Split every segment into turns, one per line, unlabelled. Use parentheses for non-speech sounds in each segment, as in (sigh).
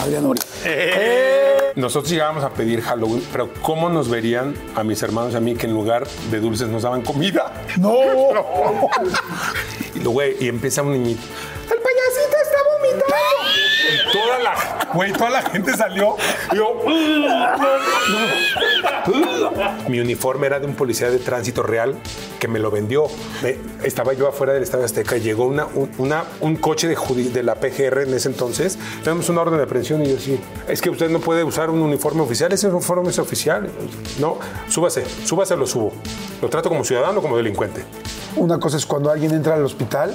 Adrián Uri.
Eh. Nosotros llegábamos a pedir Halloween, pero ¿cómo nos verían a mis hermanos y a mí que en lugar de dulces nos daban comida? (laughs)
No.
Y, luego, güey, y empieza un niñito. ¡El payasito está vomitando! Toda la, güey, toda la gente salió. Y yo, Mi uniforme era de un policía de tránsito real que me lo vendió. Estaba yo afuera del Estadio Azteca y llegó una, un, coche de la PGR en ese entonces. Tenemos una orden de aprehensión y yo sí, es que usted no puede usar un uniforme oficial, ese uniforme es oficial. No, súbase, súbase, lo subo. Lo trato como ciudadano o como delincuente.
Una cosa es cuando alguien entra al hospital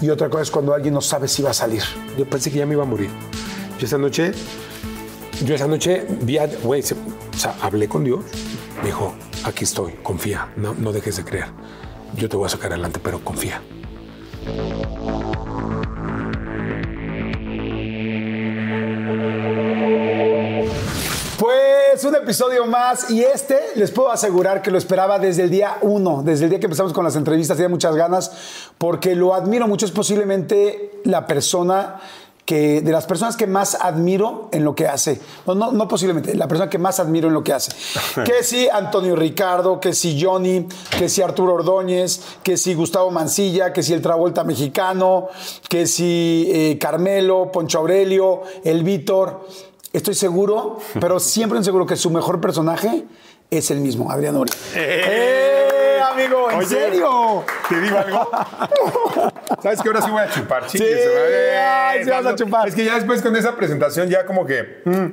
y otra cosa es cuando alguien no sabe si va a salir.
Yo pensé que ya me iba a morir. Yo esa noche, yo esa noche vi, a- güey, o sea, hablé con Dios. Me dijo, aquí estoy, confía, no, no dejes de creer. Yo te voy a sacar adelante, pero confía.
Pues un episodio más y este les puedo asegurar que lo esperaba desde el día uno, desde el día que empezamos con las entrevistas, tenía muchas ganas porque lo admiro mucho, es posiblemente la persona que, de las personas que más admiro en lo que hace. No, no, no posiblemente, la persona que más admiro en lo que hace. (laughs) que si Antonio Ricardo, que si Johnny, que si Arturo Ordóñez, que si Gustavo Mancilla, que si el Travolta mexicano, que si eh, Carmelo, Poncho Aurelio, el Víctor. Estoy seguro, (laughs) pero siempre seguro que su mejor personaje es el mismo, Adrián Uri. ¡Eh, amigo! ¿En
Oye,
serio?
¿Te digo algo? (laughs) ¿Sabes que ahora sí voy a chupar?
Sí,
su madre.
ay, sí vas a chupar.
Es que ya después con esa presentación ya como que... mm,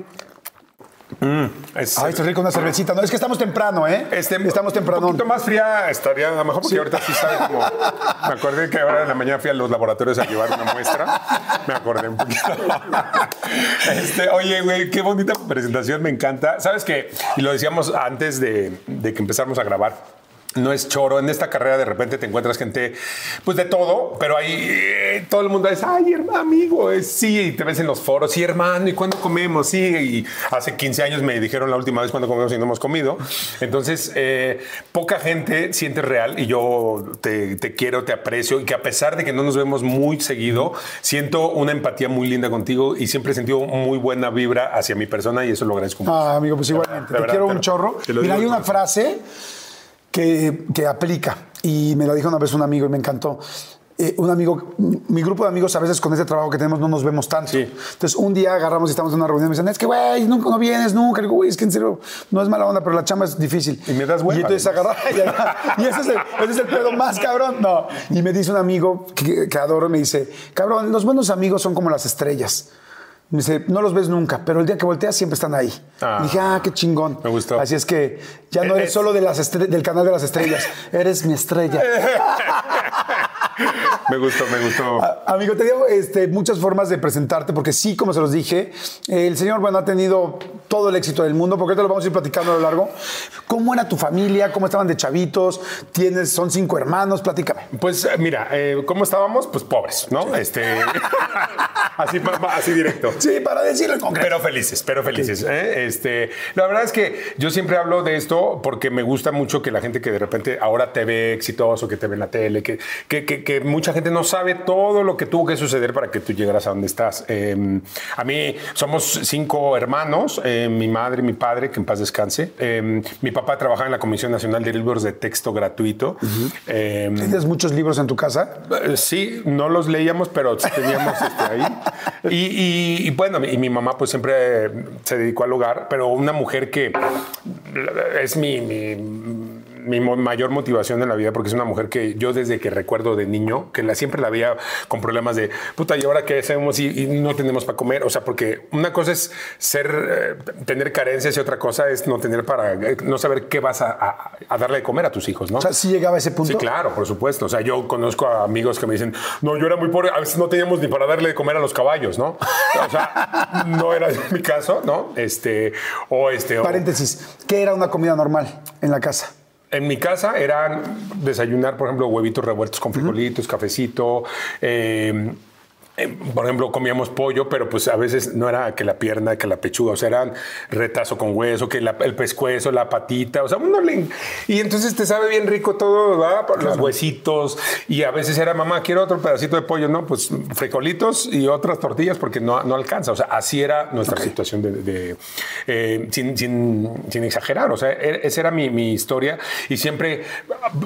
mm, es-
Ay, rico una cervecita. No, es que estamos temprano, ¿eh?
Este,
estamos temprano.
Un poquito más fría estaría a lo mejor porque ahorita sí sabe como. Me acordé que ahora en la mañana fui a los laboratorios a llevar una muestra. Me acordé un poquito. (laughs) Este, oye, güey, qué bonita presentación, me encanta. Sabes que, y lo decíamos antes de, de que empezáramos a grabar. No es choro. En esta carrera de repente te encuentras gente, pues de todo, pero ahí eh, todo el mundo es, ay, hermano, amigo, eh, sí, y te ves en los foros, sí, hermano, ¿y cuándo comemos? Sí, y hace 15 años me dijeron la última vez cuándo comemos y no hemos comido. Entonces, eh, poca gente siente real y yo te, te quiero, te aprecio y que a pesar de que no nos vemos muy seguido, siento una empatía muy linda contigo y siempre he sentido muy buena vibra hacia mi persona y eso lo agradezco mucho.
Ah, amigo, pues igualmente. Te
verdad,
quiero
te
un chorro.
te
Mira, hay una frase que, que aplica y me la dijo una vez un amigo y me encantó. Eh, un amigo, mi grupo de amigos a veces con ese trabajo que tenemos no nos vemos tanto.
Sí.
Entonces un día agarramos y estamos en una reunión y me dicen, es que güey, nunca no vienes, nunca. Digo, güey, es que en serio no es mala onda, pero la chamba es difícil.
Y me das hueva,
Y entonces
además.
agarra y ese es, el, ese es el pedo más cabrón. No. Y me dice un amigo que, que adoro, me dice, cabrón, los buenos amigos son como las estrellas. Me dice, no los ves nunca, pero el día que volteas siempre están ahí.
Ah.
Dije, ah, qué chingón.
Me gustó.
Así es que ya no eres
Es-
solo de las estre- del canal de las estrellas, eres mi estrella. (laughs)
Me gustó, me gustó.
Amigo, te digo este, muchas formas de presentarte, porque sí, como se los dije, el señor, bueno, ha tenido todo el éxito del mundo, porque ahorita lo vamos a ir platicando a lo largo. ¿Cómo era tu familia? ¿Cómo estaban de chavitos? ¿Tienes, son cinco hermanos? Platícame.
Pues eh, mira, eh, ¿cómo estábamos? Pues pobres, ¿no? Este, (laughs) así, así directo.
Sí, para decirlo en concreto.
Pero felices, pero felices. ¿eh? Este, la verdad es que yo siempre hablo de esto porque me gusta mucho que la gente que de repente ahora te ve exitoso, que te ve en la tele, que, que, que, que mucha gente no sabe todo lo que tuvo que suceder para que tú llegaras a donde estás. Eh, a mí somos cinco hermanos, eh, mi madre, mi padre, que en paz descanse. Eh, mi papá trabajaba en la Comisión Nacional de Libros de Texto Gratuito. Eh,
¿Tienes muchos libros en tu casa?
eh, Sí, no los leíamos, pero teníamos este, ahí. (laughs) Y, y- y bueno, y mi mamá pues siempre se dedicó al hogar, pero una mujer que es mi, mi- mi mayor motivación en la vida, porque es una mujer que yo desde que recuerdo de niño, que la, siempre la veía con problemas de, puta, ¿y ahora qué hacemos y, y no tenemos para comer? O sea, porque una cosa es ser, eh, tener carencias y otra cosa es no tener para, eh, no saber qué vas a, a- a darle de comer a tus hijos, ¿no?
O sea, sí llegaba a ese punto.
Sí, claro, por supuesto. O sea, yo conozco a amigos que me dicen, no, yo era muy pobre, a veces no teníamos ni para darle de comer a los caballos, ¿no? O sea, (laughs) no era mi caso, ¿no? Este, o este, o-
Paréntesis, ¿qué era una comida normal en la casa?
En mi casa eran desayunar, por ejemplo, huevitos revueltos con frijolitos, cafecito. eh, por ejemplo, comíamos pollo, pero pues a veces no era que la pierna, que la pechuga, o sea, eran retazo con hueso, que la- el pescuezo, la patita, o sea, uno le... Y entonces te sabe bien rico todo, ¿verdad? Por Los huesitos, y a veces era, mamá, quiero otro pedacito de pollo, ¿no? Pues frijolitos y otras tortillas porque no, no alcanza, o sea, así era nuestra situación de... de- eh, sin, sin- sin exagerar, o sea, e- esa era mi, mi historia y siempre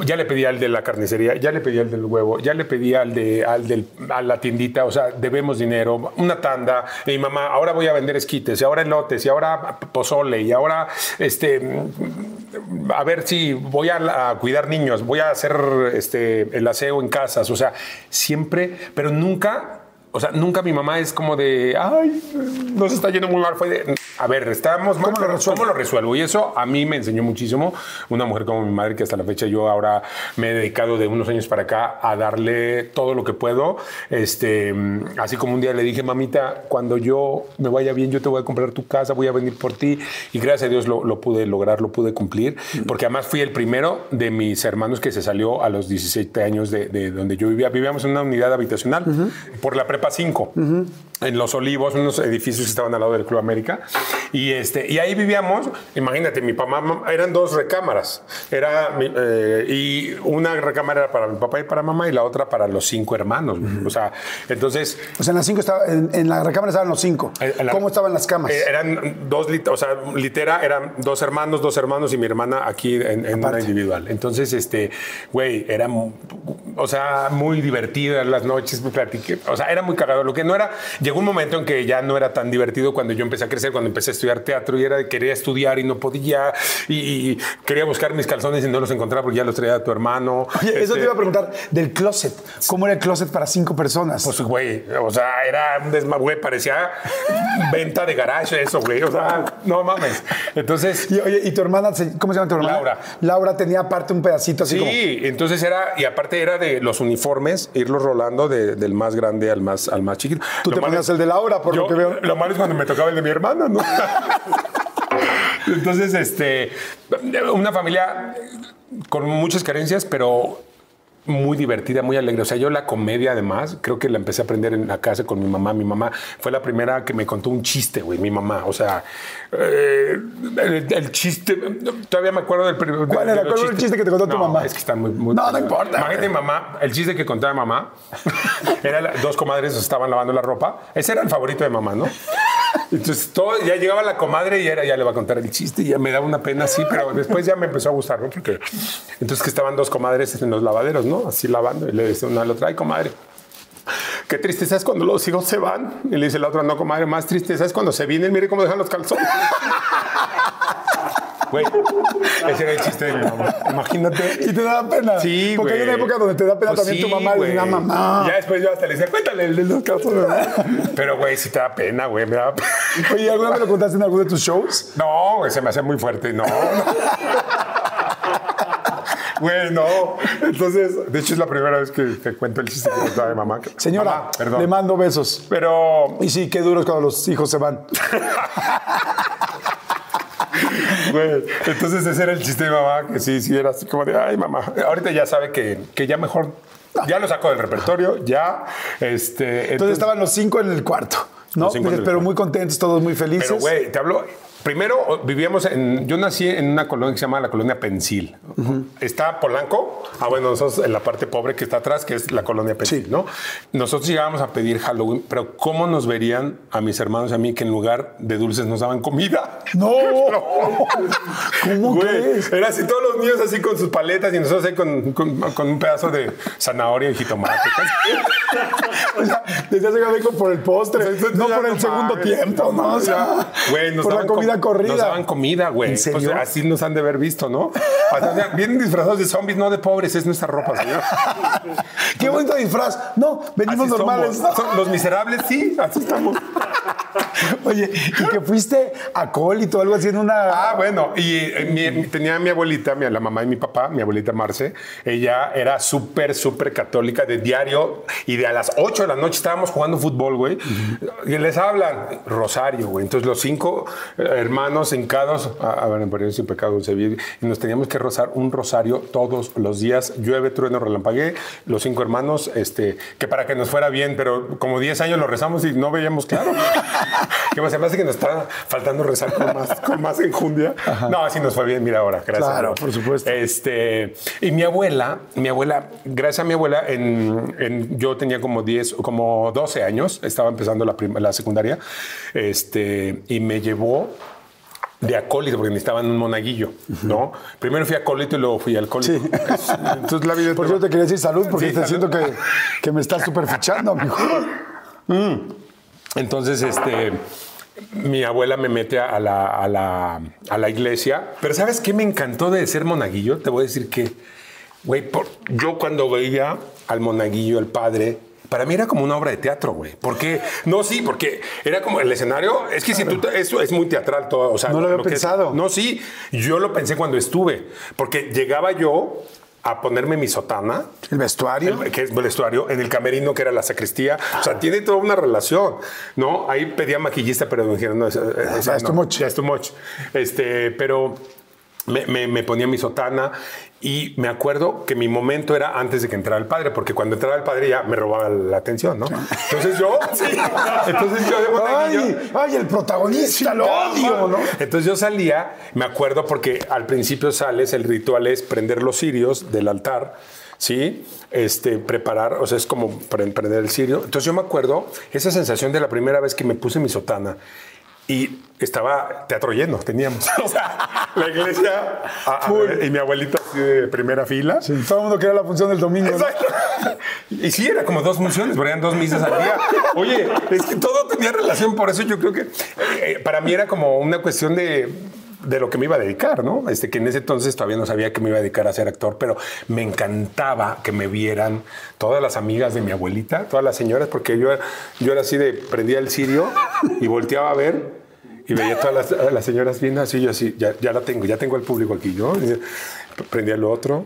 ya le pedía al de la carnicería, ya le pedía al del huevo, ya le pedía al de al del, a la tiendita, o sea, debemos dinero, una tanda, y mamá, ahora voy a vender esquites, y ahora elotes, y ahora pozole, y ahora este a ver si voy a, a cuidar niños, voy a hacer este el aseo en casas, o sea, siempre, pero nunca o sea, nunca mi mamá es como de, ay, nos está yendo muy mal. Fue de, a ver, estamos mal,
¿Cómo lo resuelvo?
¿cómo lo resuelvo? Y eso a mí me enseñó muchísimo. Una mujer como mi madre, que hasta la fecha yo ahora me he dedicado de unos años para acá a darle todo lo que puedo. Este, así como un día le dije, mamita, cuando yo me vaya bien, yo te voy a comprar tu casa, voy a venir por ti. Y gracias a Dios lo, lo pude lograr, lo pude cumplir. Porque además fui el primero de mis hermanos que se salió a los 17 años de, de donde yo vivía. Vivíamos en una unidad habitacional por la prepa 5 en Los Olivos, unos edificios que estaban al lado del Club América. Y, este, y ahí vivíamos, imagínate, mi papá, eran dos recámaras. Era, eh, y una recámara era para mi papá y para mamá y la otra para los cinco hermanos. O sea, entonces...
O sea, en las cinco estaba, en, en la recámara estaban los cinco.
eh, la-
¿Cómo estaban las camas?
eh, eran dos, o sea, litera, eran dos hermanos, dos hermanos y mi hermana aquí en, en una individual. Entonces, este, güey, era, o sea, muy divertida las noches, platiqué, o sea, era muy cagado. Lo que no era, llegó un momento en que ya no era tan divertido cuando yo empecé a crecer, cuando empecé a estudiar teatro y era de quería estudiar y no podía y, y quería buscar mis calzones y no los encontraba porque ya los traía tu hermano.
Oye, eso
Este,
te iba a preguntar del closet. ¿Cómo era el closet para cinco personas?
Pues, güey, o sea, era un desma, güey, parecía venta de garage eso, güey, o sea, no mames. Entonces,
y, oye, ¿y tu hermana, cómo se llama tu hermana?
Laura.
Laura tenía aparte un pedacito así
sí,
como...
entonces era, y aparte era de los uniformes, irlos rolando de- del más grande al más, al más chiquito.
Tú
Lo
te el de Laura, por
yo-
lo que veo.
Lo malo es cuando me tocaba el de mi hermana, ¿no? (laughs) Entonces, este, una familia con muchas carencias, pero muy divertida, muy alegre. O sea, yo la comedia además, creo que la empecé a aprender en la casa con mi mamá. Mi mamá fue la primera que me contó un chiste, güey, mi mamá. O sea, eh, el, el chiste, todavía me acuerdo del primer...
¿Cuál era?
los
¿Cuál era el chiste que te contó tu mamá?
Es que está muy... muy
No, no importa.
Imagínate mamá, el chiste que contaba mamá, (laughs) era la- dos comadres estaban lavando la ropa. Ese era el favorito de mamá, ¿no? Entonces todo, ya llegaba la comadre y era, ya le va a contar el chiste y ya me daba una pena así, pero después ya me empezó a gustar, ¿no? Porque entonces que estaban dos comadres en los lavaderos, ¿no? Así lavando y le dice una a la otra, ay, comadre. Qué tristeza es cuando los hijos se van. Y le dice la otra, no, comadre, más tristeza es cuando se vienen. Mire cómo dejan los calzones. (laughs) Güey, ese era el chiste de mi mamá. Imagínate.
Y te da pena.
Sí,
Porque hay
güey.
una época donde te da pena
Pues
también
sí,
tu mamá y
güey.
una mamá.
Ya después yo hasta le decía, cuéntale el de los calzones. Pero, güey, sí te da pena, güey. Me da pena.
Oye, ¿alguna vez lo contaste en alguno de tus shows?
No, güey, se me hace muy fuerte. No. no. (laughs) Güey, no. Entonces, de hecho, es la primera vez que, que cuento el chiste que contaba de mamá.
Señora,
Mamá, perdón.
le mando besos.
Pero,
Y sí, qué duro es cuando los hijos se van. (laughs)
güey, entonces ese era el chiste de mamá, que sí, sí, era así como de, ay, mamá. Ahorita ya sabe que, que ya mejor, ya lo sacó del repertorio, ya, este...
Entonces estaban los cinco en el cuarto, ¿no? Pero
cuarto.
muy contentos, todos muy felices.
Pero, güey, te hablo Primero vivíamos en. Yo nací en una colonia que se llama la colonia Pensil. Está Polanco. Ah, bueno, nosotros en la parte pobre que está atrás, que es la colonia Pensil,
Sí.
¿no? Nosotros llegábamos a pedir Halloween, pero ¿cómo nos verían a mis hermanos y a mí que en lugar de dulces nos daban comida? (laughs)
No. (laughs) ¿Cómo
Güey,
crees?
Era así, todos los niños así con sus paletas y nosotros ahí con, con- con un pedazo de zanahoria y jitomate. (laughs)
O sea, decías por el postre, no por el
no
segundo
mames.
tiempo, ¿no? O sea,
Güey, nos
por la
daban
comida corrida.
Nos daban comida, güey.
¿En serio?
Pues, así nos han de haber visto, ¿no? O sea, vienen disfrazados de zombies, no de pobres, es nuestra ropa, señor.
Qué bonito disfraz. No, venimos
Así
normales.
somos. Son los miserables, sí, así estamos.
Oye, y que fuiste acólito o algo así en una.
Ah, bueno, y eh, mi- tenía mi abuelita, mi- la mamá de mi papá, mi abuelita Marce, ella era súper, súper católica de diario y de a las 8 de la noche estábamos jugando fútbol, güey, y les hablan Rosario, güey. Entonces los cinco eh, hermanos hincados, a, ver, en Periodo sin pecado concebir, y nos teníamos que rozar un rosario todos los días, llueve, trueno, relampaguee, los cinco hermanos, este, que para que nos fuera bien, pero como 10 años lo rezamos y no veíamos claro. (laughs) que me parece que nos está faltando rezar con más, con más enjundia. No, así nos fue bien, mira ahora, gracias.
Claro, por supuesto.
Este, y mi abuela, mi abuela, gracias a mi abuela, en, en- yo tenía como 10, como 12 años, estaba empezando la, la secundaria, este, y me llevó de acólito, porque necesitaban un monaguillo, ¿no? Primero fui acólito y luego fui alcohólico.
Sí.
Es- Entonces la vida
Por eso te quería decir salud, porque
Sí,
te
salud.
siento que, que me estás súper fichando, mijo.
Entonces, este, mi abuela me mete a la, a la, a la iglesia. Pero ¿sabes qué me encantó de ser monaguillo? Te voy a decir que, güey, yo cuando veía al monaguillo, el padre, para mí era como una obra de teatro, güey. Porque, no, sí, porque era como el escenario. Es que si tú, eso es muy teatral todo. O sea,
No lo había
que es-
pensado.
no, sí, yo lo pensé cuando estuve. Porque llegaba yo a ponerme mi sotana.
El vestuario.
El- que es el vestuario, en el camerino que era la sacristía. O sea, tiene toda una relación, ¿no? Ahí pedía maquillista, pero me dijeron, no, esa
Ya es
no,
too much.
ya es too much. Este, pero me, me- me ponía mi sotana y me acuerdo que mi momento era antes de que entrara el padre, porque cuando entraba el padre ya me robaba la atención, ¿no? Entonces yo, (laughs) sí, entonces yo de monaguillo-
Ay, ay, el protagonista, lo odio, ¿no?
entonces yo salía, me acuerdo porque al principio sales, el ritual es prender los cirios del altar, ¿sí? Este, preparar, o sea, es como pre- prender el cirio. Entonces yo me acuerdo esa sensación de la primera vez que me puse mi sotana y estaba teatro lleno, teníamos. (laughs) O sea, la iglesia a- a- y mi abuelita así de primera fila.
Sí, todo el mundo quería la función del domingo. ¿no?
Exacto. (laughs) Y sí, era como dos funciones, pero eran dos misas al día. Oye, es que todo tenía relación, por eso yo creo que eh, para mí era como una cuestión de de lo que me iba a dedicar, ¿no? Este, que en ese entonces todavía no sabía que me iba a dedicar a ser actor, pero me encantaba que me vieran todas las amigas de mi abuelita, todas las señoras, porque yo, yo era así de, prendía el cirio y volteaba a ver y veía todas las, señoras viendo así, yo así, ya, la tengo, ya tengo el público aquí, ¿no? Y prendía lo otro,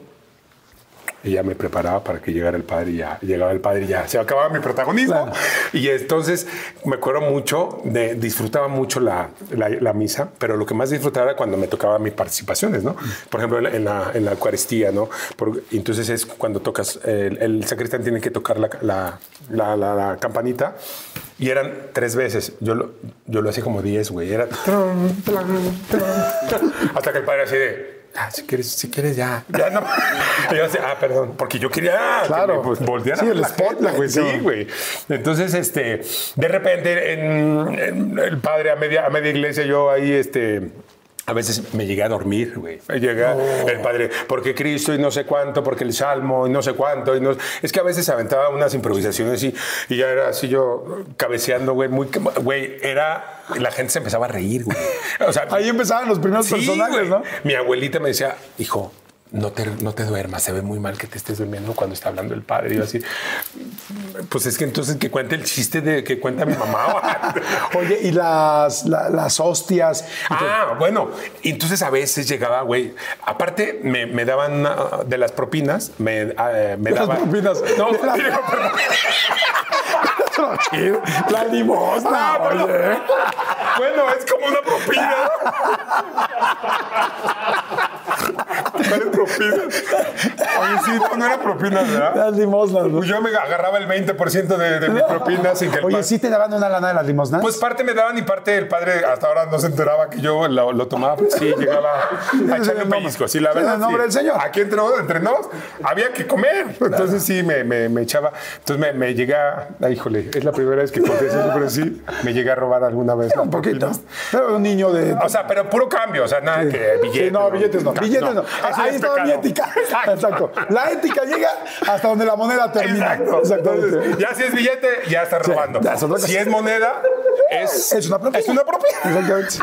y ya me preparaba para que llegara el padre y ya llegaba el padre y ya se acababa mi protagonismo. Y entonces me acuerdo mucho, de, disfrutaba mucho la, la- la misa, pero lo que más disfrutaba era cuando me tocaba mis participaciones, ¿no? Por ejemplo, en la, en la Eucaristía, ¿no? Por- entonces es cuando tocas, el, el sacristán tiene que tocar la, la- campanita y eran tres veces. Yo lo, yo lo hacía como diez, güey. Era (laughs) hasta que el padre así de... Ah, si quieres, si quieres ya. Ya no. Y yo así, ah, perdón, porque yo quería
Claro.
que me, pues, volteara
Sí, el
la
spotlight,
güey. Sí, güey. Entonces, este, de repente, en, en el padre a media, a media iglesia, yo ahí, este. A veces me llegué a dormir, güey. Llega el padre, porque Cristo y no sé cuánto, porque el Salmo y no sé cuánto. Y no, es que a veces aventaba unas improvisaciones y, y ya era así yo cabeceando, güey. Muy, güey, era. La gente se empezaba a reír, güey. O sea,
Ahí empezaban los primeros
Sí,
personajes,
güey.
¿no?
Mi abuelita me decía, hijo, no te, no te duermas, se ve muy mal que te estés durmiendo cuando está hablando el padre. Y yo así, pues es que entonces que cuente el chiste de que cuenta mi mamá. (laughs)
Oye, y las, la- las hostias.
Ah, bueno, entonces a veces llegaba, güey. Aparte, me, me daban una- de las propinas, me, eh, me
Las
daban.
propinas.
No,
De las-
digo. (laughs)
La limosna,
Ah, bueno.
oye.
Bueno, es como una propina. (laughs) mejores propinas. Oye, sí, no, no era propinas, ¿verdad?
Las limosnas. ¿no?
Pues yo me agarraba el 20% de, de mi propina sin que el
Oye,
padre-
¿sí te daban una lana de las limosnas?
Pues parte me daban y parte el padre hasta ahora no se enteraba que yo lo, lo tomaba. Sí, llegaba a (laughs) echarle un pellizco. Sí, la
Sí, en
verdad.
el nombre
sí.
del Señor.
Aquí entre, entre nos había que comer. Entonces sí, me, me, me echaba. Entonces me, me llegué a... ay, híjole, es la primera vez que confieso eso, pero sí, me llegué a robar alguna vez.
un poquito. Pero un niño de.
O sea, pero puro cambio, o sea, nada que billetes.
Sí, no, billetes no. Billetes no.
Eso
Ahí
es
está mi ética. (laughs) Exacto. La ética llega hasta donde la moneda termina.
Exacto. Entonces, ya si es billete, ya estás
Sí,
robando.
ya es
si es moneda, es, (laughs)
Es una propina.
Es una.
Exactamente.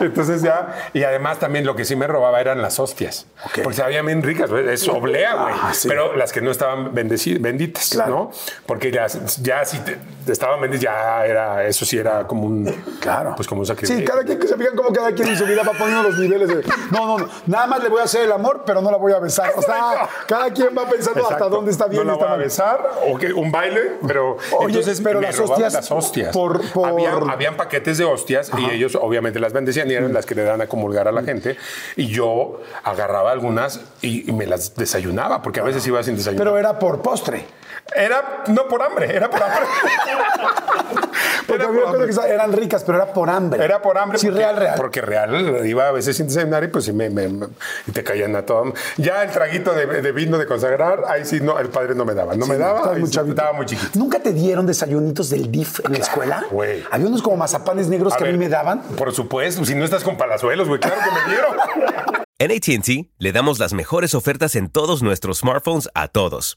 Entonces ya, y además también lo que sí me robaba eran las hostias. Porque sabían bien ricas, güey, es oblea, güey.
Ah, sí.
Pero las que no estaban benditas,
Claro.
¿no? Porque ya, ya si te- estaban benditas, ya era, eso sí era como un.
Claro.
Pues como un sacrificio.
Sí, cada quien que se fijan como cada quien en su vida va poniendo los niveles de. No, no, no. Nada más le voy a hacer el amor, pero no la voy a besar. O sea, cada quien va pensando hasta dónde está bien
No la voy a besar o un baile, pero
Oye,
entonces
pero
me
las hostias
las hostias.
por- por-
Habían, habían paquetes de hostias y ellos obviamente las bendecían y eran las que le dan a comulgar a la gente y yo agarraba algunas y, y me las desayunaba porque a veces iba sin desayunar.
Pero era por postre.
Era no por hambre, era por hambre. (laughs)
Porque
Era por hambre.
que eran ricas, pero era por hambre.
Era por hambre.
Sí,
porque,
real, real.
Porque real iba a veces sin desayunar y pues sí me, me- me- y te caían a todo. Ya el traguito de, de vino de consagrar, ahí sí no, el padre no me daba. No me daba,
muy
sí, estaba muy chiquito.
¿Nunca te dieron desayunitos del DIF en la escuela?
güey.
Había unos como mazapanes negros
A
que a mí me daban.
Por supuesto, si no estás con palazuelos, güey, claro que me dieron. (laughs)
En ATT le damos las mejores ofertas en todos nuestros smartphones a todos.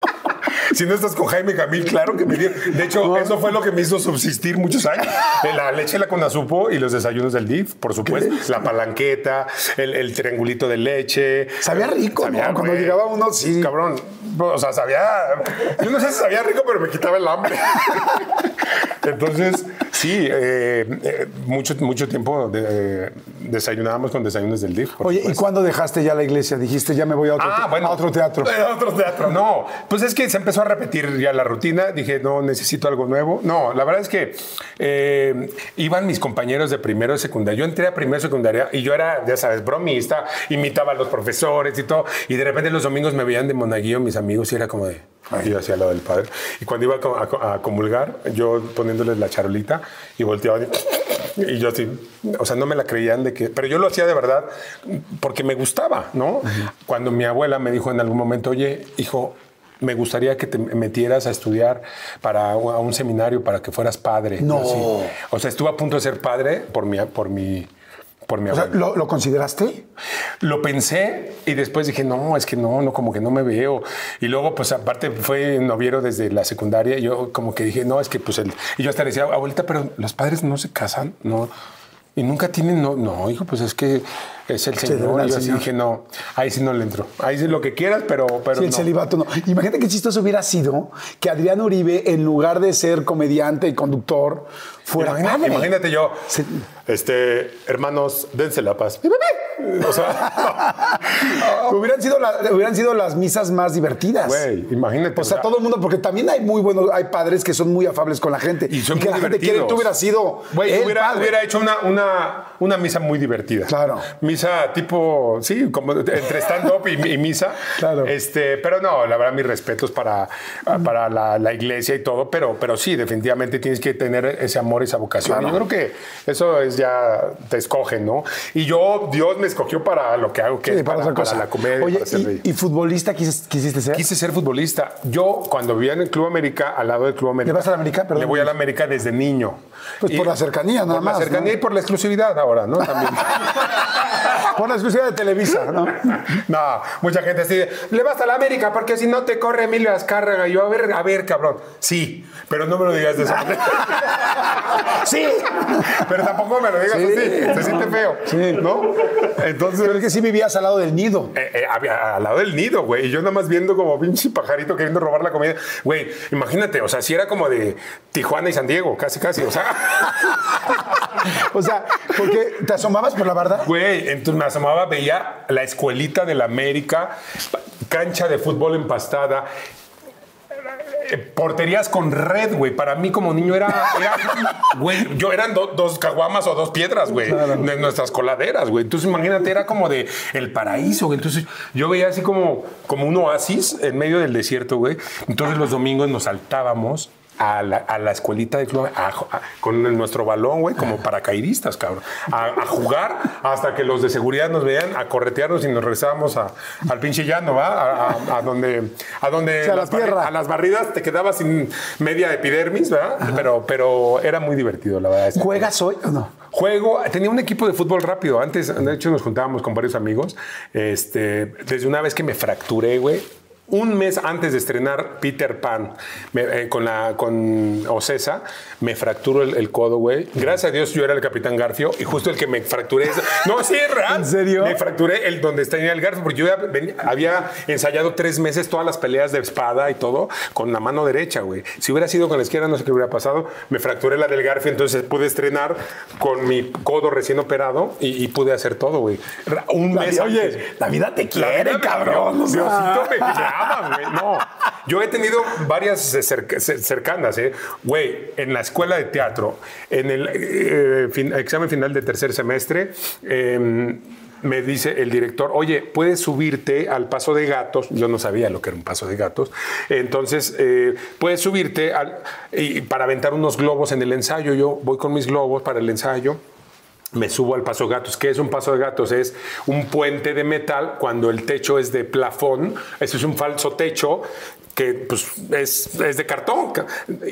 (laughs)
Si no estás con Jaime Camil, claro que me dieron. De hecho, eso fue lo que me hizo subsistir muchos años. La leche, la conazupo y los desayunos del DIF, por supuesto. La palanqueta, el, el triangulito de leche.
Sabía rico, ¿no? Cuando
güey.
llegaba uno, sí.
Cabrón. O sea, sabía. Yo no sé si sabía rico, pero me quitaba el hambre. (laughs) Entonces, sí, eh, eh, mucho, mucho tiempo de- eh, desayunábamos con desayunos del DIF.
Oye, ¿y cuándo dejaste ya la iglesia? Dijiste, ya me voy a otro,
Ah,
te-
bueno.
a otro teatro. (laughs)
A otro teatro. No, pues es que se empezó a repetir ya la rutina. Dije, no, necesito algo nuevo. No, la verdad es que eh, iban mis compañeros de primero de secundaria. Yo entré a primero de secundaria y yo era, ya sabes, bromista, imitaba a los profesores y todo. Y de repente los domingos me veían de monaguillo mis amigos y era como de... Y yo hacía lo del padre. Y cuando iba a, co- a co- a comulgar, yo poniéndoles la charolita y volteaban y, y yo así, o sea, no me la creían de que, pero yo lo hacía de verdad porque me gustaba, ¿no? Cuando mi abuela me dijo en algún momento, oye, hijo, me gustaría que te metieras a estudiar para a un seminario para que fueras padre.
No.
Así. O sea, estuve a punto de ser padre por mi, por mi, por mi
O sea. ¿lo, lo consideraste?
Lo pensé y después dije, no, es que no, no, como que no me veo. Y luego, pues aparte fue noviero desde la secundaria. y Yo como que dije, no, es que pues el... Y yo hasta le decía, abuelita, pero los padres no se casan, no. Y nunca tienen, no, no, hijo, pues es que es el Señor. Y yo así dije, no, ahí sí no le entro. Ahí sí lo que quieras, pero, pero
Sí, el
no.
celibato no. Imagínate qué chistoso hubiera sido que Adrián Uribe, en lugar de ser comediante y conductor, fuera
Imagínate, yo,
Sí.
este, hermanos, dense la paz. O sea, (laughs)
hubieran, sido la- hubieran sido las misas más divertidas.
güey, imagínate.
O sea, todo el mundo, porque también hay muy buenos, hay padres que son muy afables con la gente.
Y son
que
muy
la gente quiere,
divertidos.
tú hubieras sido.
Güey, hubiera, hubiera hecho una, una, una misa muy divertida.
Claro.
Misa tipo, sí, como entre stand-up y, y misa.
Claro.
Este, pero no, la verdad, mis respetos para, para la, la iglesia y todo, pero, pero sí, definitivamente tienes que tener ese amor, esa vocación.
Claro.
Yo creo que eso es ya, te escogen, ¿no? Y yo, Dios me escogió para lo que hago, que
Sí,
es para, para
cosa.
la comedia.
Oye,
para
y, y futbolista quisiste, quisiste ser?
Quise ser futbolista. Yo, cuando vivía en el Club América, al lado del Club América.
vas a la América? Perdón.
Le voy a la América desde niño.
Pues por la cercanía, nada
por
más,
la cercanía
¿no?
y por la exclusividad ahora, ¿no? También. (laughs)
Por la exclusiva de Televisa, ¿no? (laughs)
no, mucha gente así de, le vas a la América porque si no te corre Emilio Azcárraga. Y yo, a ver, a ver, cabrón. Sí, pero no me lo digas de esa manera. (laughs)
sí.
pero tampoco me lo digas
Sí.
así. Se siente feo.
Sí.
¿No? Entonces.
Pero es que sí vivías al lado del nido.
Eh, eh, al lado del nido, güey. Y yo nada más viendo como pinche pajarito queriendo robar la comida. Güey, imagínate, o sea, si era como de Tijuana y San Diego, casi, casi. O sea, (laughs)
O sea, porque te asomabas por la barda.
güey, entonces me asomaba, veía la escuelita de la América, cancha de fútbol empastada. Porterías con red, güey. Para mí como niño era, era güey, yo eran do- dos caguamas o dos piedras, güey, de nuestras coladeras, güey. Entonces imagínate, era como de el paraíso, güey. Entonces yo veía así como, como un oasis en medio del desierto, güey. Entonces los domingos nos saltábamos a la, a la escuelita de club a- a- con nuestro balón, güey, como paracaidistas, cabrón. A, jugar hasta que los de seguridad nos veían, a corretearnos y nos regresábamos a- al pinche llano, ¿va? A, donde, a donde las a las barridas te quedabas sin media epidermis, ¿verdad? Pero, pero era muy divertido, la verdad.
¿Juegas hoy o no?
Juego, tenía un equipo de fútbol rápido. Antes, de hecho, nos juntábamos con varios amigos. Este, desde una vez que me fracturé, güey. Un mes antes de estrenar Peter Pan me- eh, con, la, con Ocesa, me fracturó el, el codo, güey. Gracias a Dios yo era el capitán Garfio y justo el que me fracturé. No, sí, es real.
¿En serio?
Me fracturé el donde tenía el Garfio porque yo había ensayado tres meses todas las peleas de espada y todo con la mano derecha, güey. Si hubiera sido con la izquierda, no sé qué hubiera pasado. Me fracturé la del Garfio, entonces pude estrenar con mi codo recién operado y, y pude hacer todo, güey. Un
La
mes
vida- oye, la vida te quiere,
vida
cabrón.
Diosito me güey. No. Yo he tenido varias cerca- cer- cercanas, ¿eh? Güey, en la escuela de teatro, en el eh, fin- examen final de tercer semestre, eh, me dice el director, oye, puedes subirte al paso de gatos. Yo no sabía lo que era un paso de gatos. Entonces, eh, puedes subirte al- y, para aventar unos globos en el ensayo. Yo voy con mis globos para el ensayo. Me subo al paso de gatos. ¿Qué es un paso de gatos? Es un puente de metal cuando el techo es de plafón. Eso es un falso techo que pues, es, es de cartón.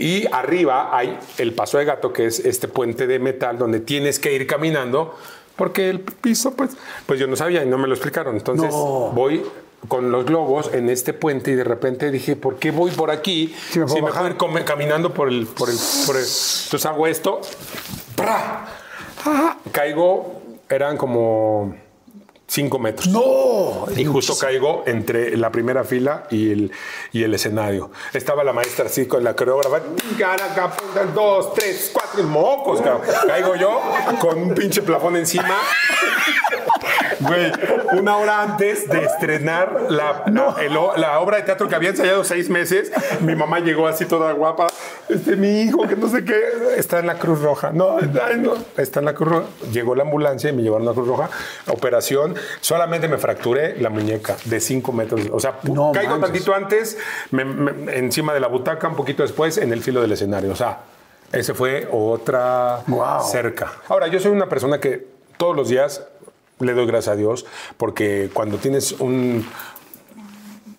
Y arriba hay el paso de gato, que es este puente de metal donde tienes que ir caminando porque el piso, pues, pues yo no sabía y no me lo explicaron. Entonces
No.
voy con los globos en este puente y de repente dije, ¿por qué voy por aquí?
Sí, me puedo
si me
bajar.
puedo ir caminando por el, por el, por el- Entonces hago esto. ¡pra! Caigo, eran como cinco metros.
¡No!
Y justo caigo entre la primera fila y el, y el escenario. Estaba la maestra así con la coreógrafa. Dos, tres, cuatro, mocos. cabrón. Caigo yo con un pinche plafón encima. Güey, una hora antes de estrenar la, la, el la obra de teatro que había ensayado seis meses, mi mamá llegó así toda guapa. Este, mi hijo, que no sé qué, está en la Cruz Roja. No, ay, no, está en la Cruz Roja. Llegó la ambulancia y me llevaron a la Cruz Roja. Operación. Solamente me fracturé la muñeca de cinco metros. O sea,
No
caigo
manches.
tantito antes, me- me- encima de la butaca, un poquito después, en el filo del escenario. O sea, ese fue otra
Wow.
cerca. Ahora, yo soy una persona que todos los días le doy gracias a Dios porque cuando tienes un,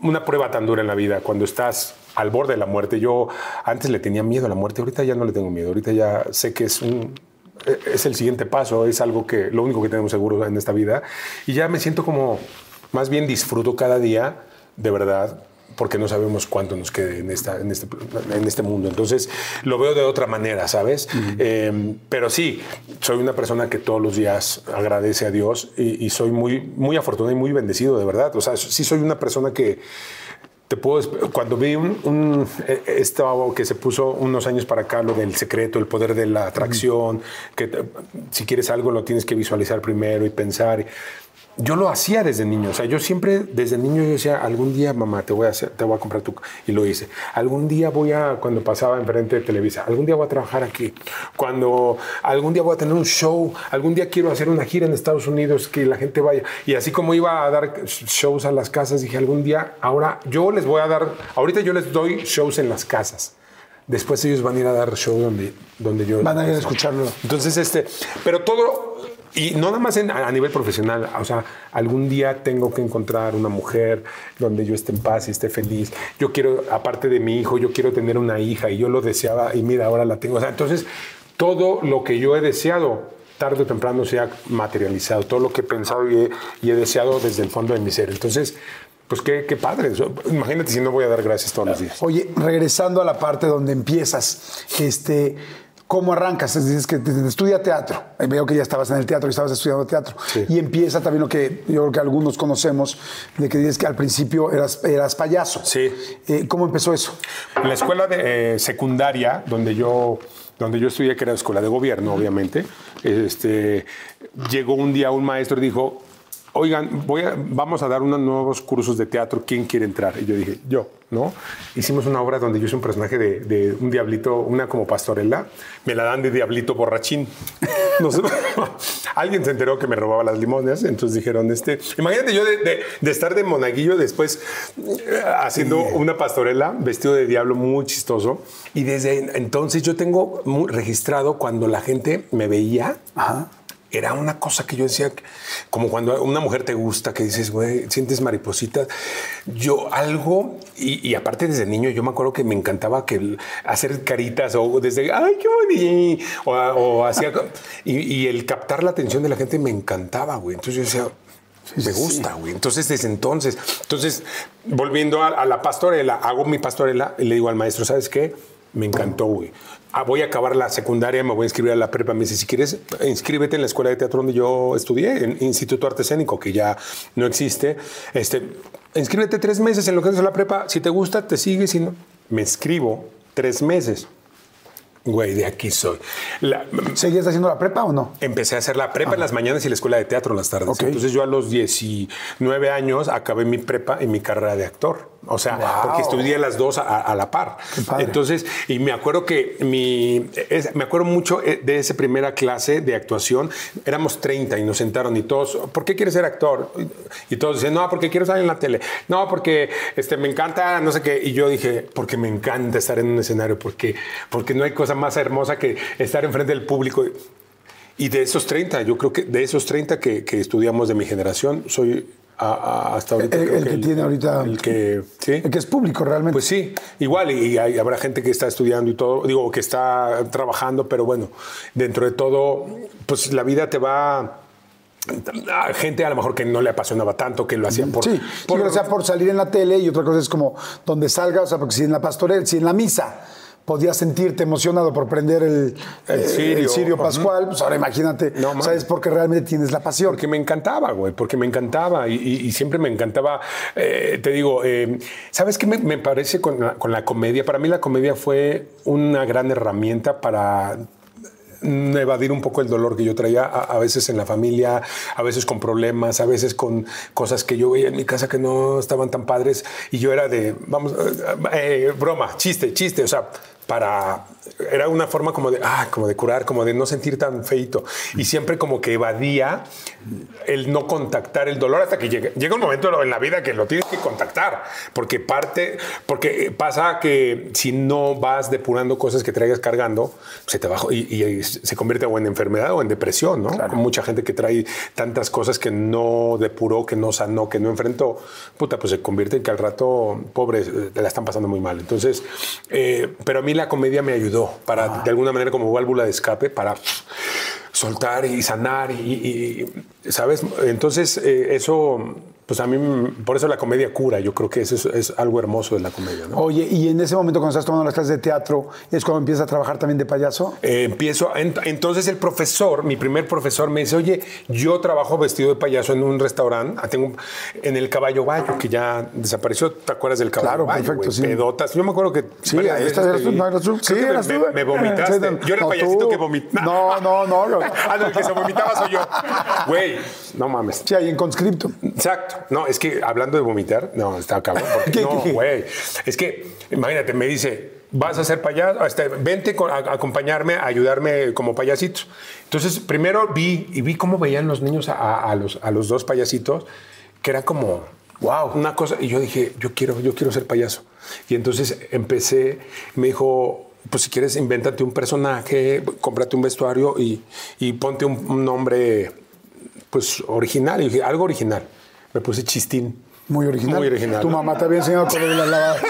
una prueba tan dura en la vida, cuando estás al borde de la muerte, yo antes le tenía miedo a la muerte, ahorita ya no le tengo miedo, ahorita ya sé que es un... Es el siguiente paso, es algo que lo único que tenemos seguro en esta vida. Y ya me siento como, más bien disfruto cada día, de verdad, porque no sabemos cuánto nos quede en, esta, en, este, en este mundo. Entonces lo veo de otra manera, ¿sabes? Eh, pero sí, soy una persona que todos los días agradece a Dios y, y soy muy, muy afortunado y muy bendecido, de verdad. O sea, sí soy una persona que te puedo, cuando vi un, un- eh, esto que se puso unos años para acá, lo del secreto, el poder de la atracción, que si quieres algo lo tienes que visualizar primero y pensar. Yo lo hacía desde niño. O sea, yo siempre desde niño yo decía, algún día, mamá, te voy a hacer, te voy a comprar tu... Y lo hice. Algún día voy a, cuando pasaba enfrente de Televisa, algún día voy a trabajar aquí. Cuando algún día voy a tener un show, algún día quiero hacer una gira en Estados Unidos, que la gente vaya. Y así como iba a dar shows a las casas, dije, algún día, ahora yo les voy a dar, ahorita yo les doy shows en las casas. Después ellos van a ir a dar show donde, donde yo...
Van a ir a escucharlo.
Entonces, este, pero todo, y no nada más en- a nivel profesional, o sea, algún día tengo que encontrar una mujer donde yo esté en paz y esté feliz. Yo quiero, aparte de mi hijo, yo quiero tener una hija y yo lo deseaba y mira, ahora la tengo. O sea, entonces, todo lo que yo he deseado, tarde o temprano se ha materializado. Todo lo que he pensado y he, y he deseado desde el fondo de mi ser. Entonces, pues qué, qué padre. Imagínate si no voy a dar gracias todos los días.
Oye, regresando a la parte donde empiezas, este, ¿cómo arrancas? Dices que estudia teatro. Veo que ya estabas en el teatro y estabas estudiando teatro.
Sí.
Y empieza también lo que yo creo que algunos conocemos, de que dices que al principio eras, eras payaso.
Sí.
Eh, ¿Cómo empezó eso?
En la escuela de, eh, secundaria, donde yo, donde yo estudié, que era escuela de gobierno, obviamente, este, llegó un día un maestro y dijo, oigan, voy a- vamos a dar unos nuevos cursos de teatro, ¿quién quiere entrar? Y yo dije, yo, ¿no? Hicimos una obra donde yo soy un personaje de, de un diablito, una como pastorela, me la dan de diablito borrachín. (laughs) No sé, (laughs) alguien se enteró que me robaba las limones, entonces dijeron, este, imagínate yo de, de- de estar de monaguillo después eh, haciendo una pastorela vestido de diablo muy chistoso. Y desde entonces yo tengo registrado cuando la gente me veía. Era una cosa que yo decía, como cuando una mujer te gusta, que dices, güey, sientes maripositas. Yo algo, y, y aparte desde niño, yo me acuerdo que me encantaba que hacer caritas o desde, ay, qué bonito, o, o hacía, y, y el captar la atención de la gente me encantaba, güey. Entonces yo decía, me gusta, güey. Entonces, desde entonces, entonces, volviendo a, a la pastorela, hago mi pastorela y le digo al maestro, ¿sabes qué? Me encantó, güey. Ah, voy a acabar la secundaria, me voy a inscribir a la prepa. Me dice, si quieres, inscríbete en la escuela de teatro donde yo estudié, en Instituto Artesénico, que ya no existe. Este, inscríbete tres meses en lo que es la prepa. Si te gusta, te sigues. Si no, me inscribo tres meses. Güey, de aquí soy. La-
¿Seguías haciendo la prepa o no?
Empecé a hacer la prepa en las mañanas y la escuela de teatro en las tardes. Entonces yo a los 19 años acabé mi prepa y mi carrera de actor. O sea,
Wow.
porque estudié las dos a, a la par. Entonces, y me acuerdo que mi, es- me acuerdo mucho eh, de esa primera clase de actuación. Éramos 30 y nos sentaron y todos, ¿por qué quieres ser actor? Y todos decían, no, porque quiero salir en la tele. No, porque este, me encanta, no sé qué. Y yo dije, porque me encanta estar en un escenario, porque, porque no hay cosa más hermosa que estar enfrente del público. Y de esos 30, yo creo que de esos 30 que, que estudiamos de mi generación, soy a- a- hasta ahorita.
El, el que, tiene ahorita.
El que, sí.
el que es público realmente.
Pues sí, igual, y, y hay- habrá gente que está estudiando y todo, digo, que está trabajando, pero bueno, dentro de todo, pues la vida te va. a gente a lo mejor que no le apasionaba tanto, que lo hacían por.
Sí,
por-
sí, o sea, por salir en la tele y otra cosa es como donde salga, o sea, porque si en la pastorela, si en la misa podías sentirte emocionado por prender el,
El
eh,
cirio.
el
Ujú.
pascual, pues ahora imagínate,
No.
¿sabes? Porque realmente tienes la pasión.
Porque me encantaba, güey, porque me encantaba y, y- y siempre me encantaba, eh, te digo, eh, ¿sabes qué me, me parece con la, con la comedia? Para mí la comedia fue una gran herramienta para evadir un poco el dolor que yo traía a, a veces en la familia, a veces con problemas, a veces con cosas que yo veía en mi casa que no estaban tan padres y yo era de, vamos, eh, eh, broma, chiste, chiste, o sea, para era una forma como de ah, como de curar, como de no sentir tan feito y siempre como que evadía el no contactar el dolor hasta que llega, llega un momento en la vida que lo tienes que contactar, porque parte porque pasa que si no vas depurando cosas que traigas cargando, se te baja y, y se convierte o en enfermedad o en depresión, ¿no? Con mucha gente que trae tantas cosas que no depuró, que no sanó, que no enfrentó, puta, pues se convierte en que al rato, pobres, la están pasando muy mal. Entonces, eh, pero a mí la comedia me ayudó para, de alguna manera, como válvula de escape, para soltar y sanar y, y- ¿sabes? Entonces, eh, eso pues a mí, por eso la comedia cura. Yo creo que eso es, es algo hermoso de la comedia, ¿no?
Oye, y en ese momento cuando estás tomando las clases de teatro, ¿es cuando empiezas a trabajar también de payaso?
Eh, empiezo, ent- entonces el profesor, mi primer profesor me dice, oye, yo trabajo vestido de payaso en un restaurante, ah, tengo en el Caballo Bayo, que ya desapareció, ¿te acuerdas del Caballo
Claro,
Bayo?
perfecto,
güey?
sí.
Pedotas, yo me acuerdo que...
Sí, ahí estás, eras tú,
vi.
no eras tú. Sí, eras tú.
me- me vomitaste.
Sí,
yo era el payasito
tú.
que vomitaba.
No, no, no. no. (laughs)
ah, no, el que se vomitaba soy yo. Güey, no mames.
Sí, ahí en conscripto.
Exacto. No, es que hablando de vomitar, no, está cabrón. (laughs) porque
¿Qué,
no, güey. Es que, imagínate, me dice, vas a ser payaso, este, vente con- a, acompañarme, a ayudarme como payasito. Entonces, primero vi y vi cómo veían los niños a, a los, a los dos payasitos, que era como, wow, una cosa. Y yo dije, yo quiero, yo quiero ser payaso. Y entonces empecé, me dijo, pues si quieres, invéntate un personaje, cómprate un vestuario y, y ponte un, un nombre pues original. Algo original. Me puse chistín.
Muy original.
Muy original.
Tu mamá te había enseñado con lo de las lavadas.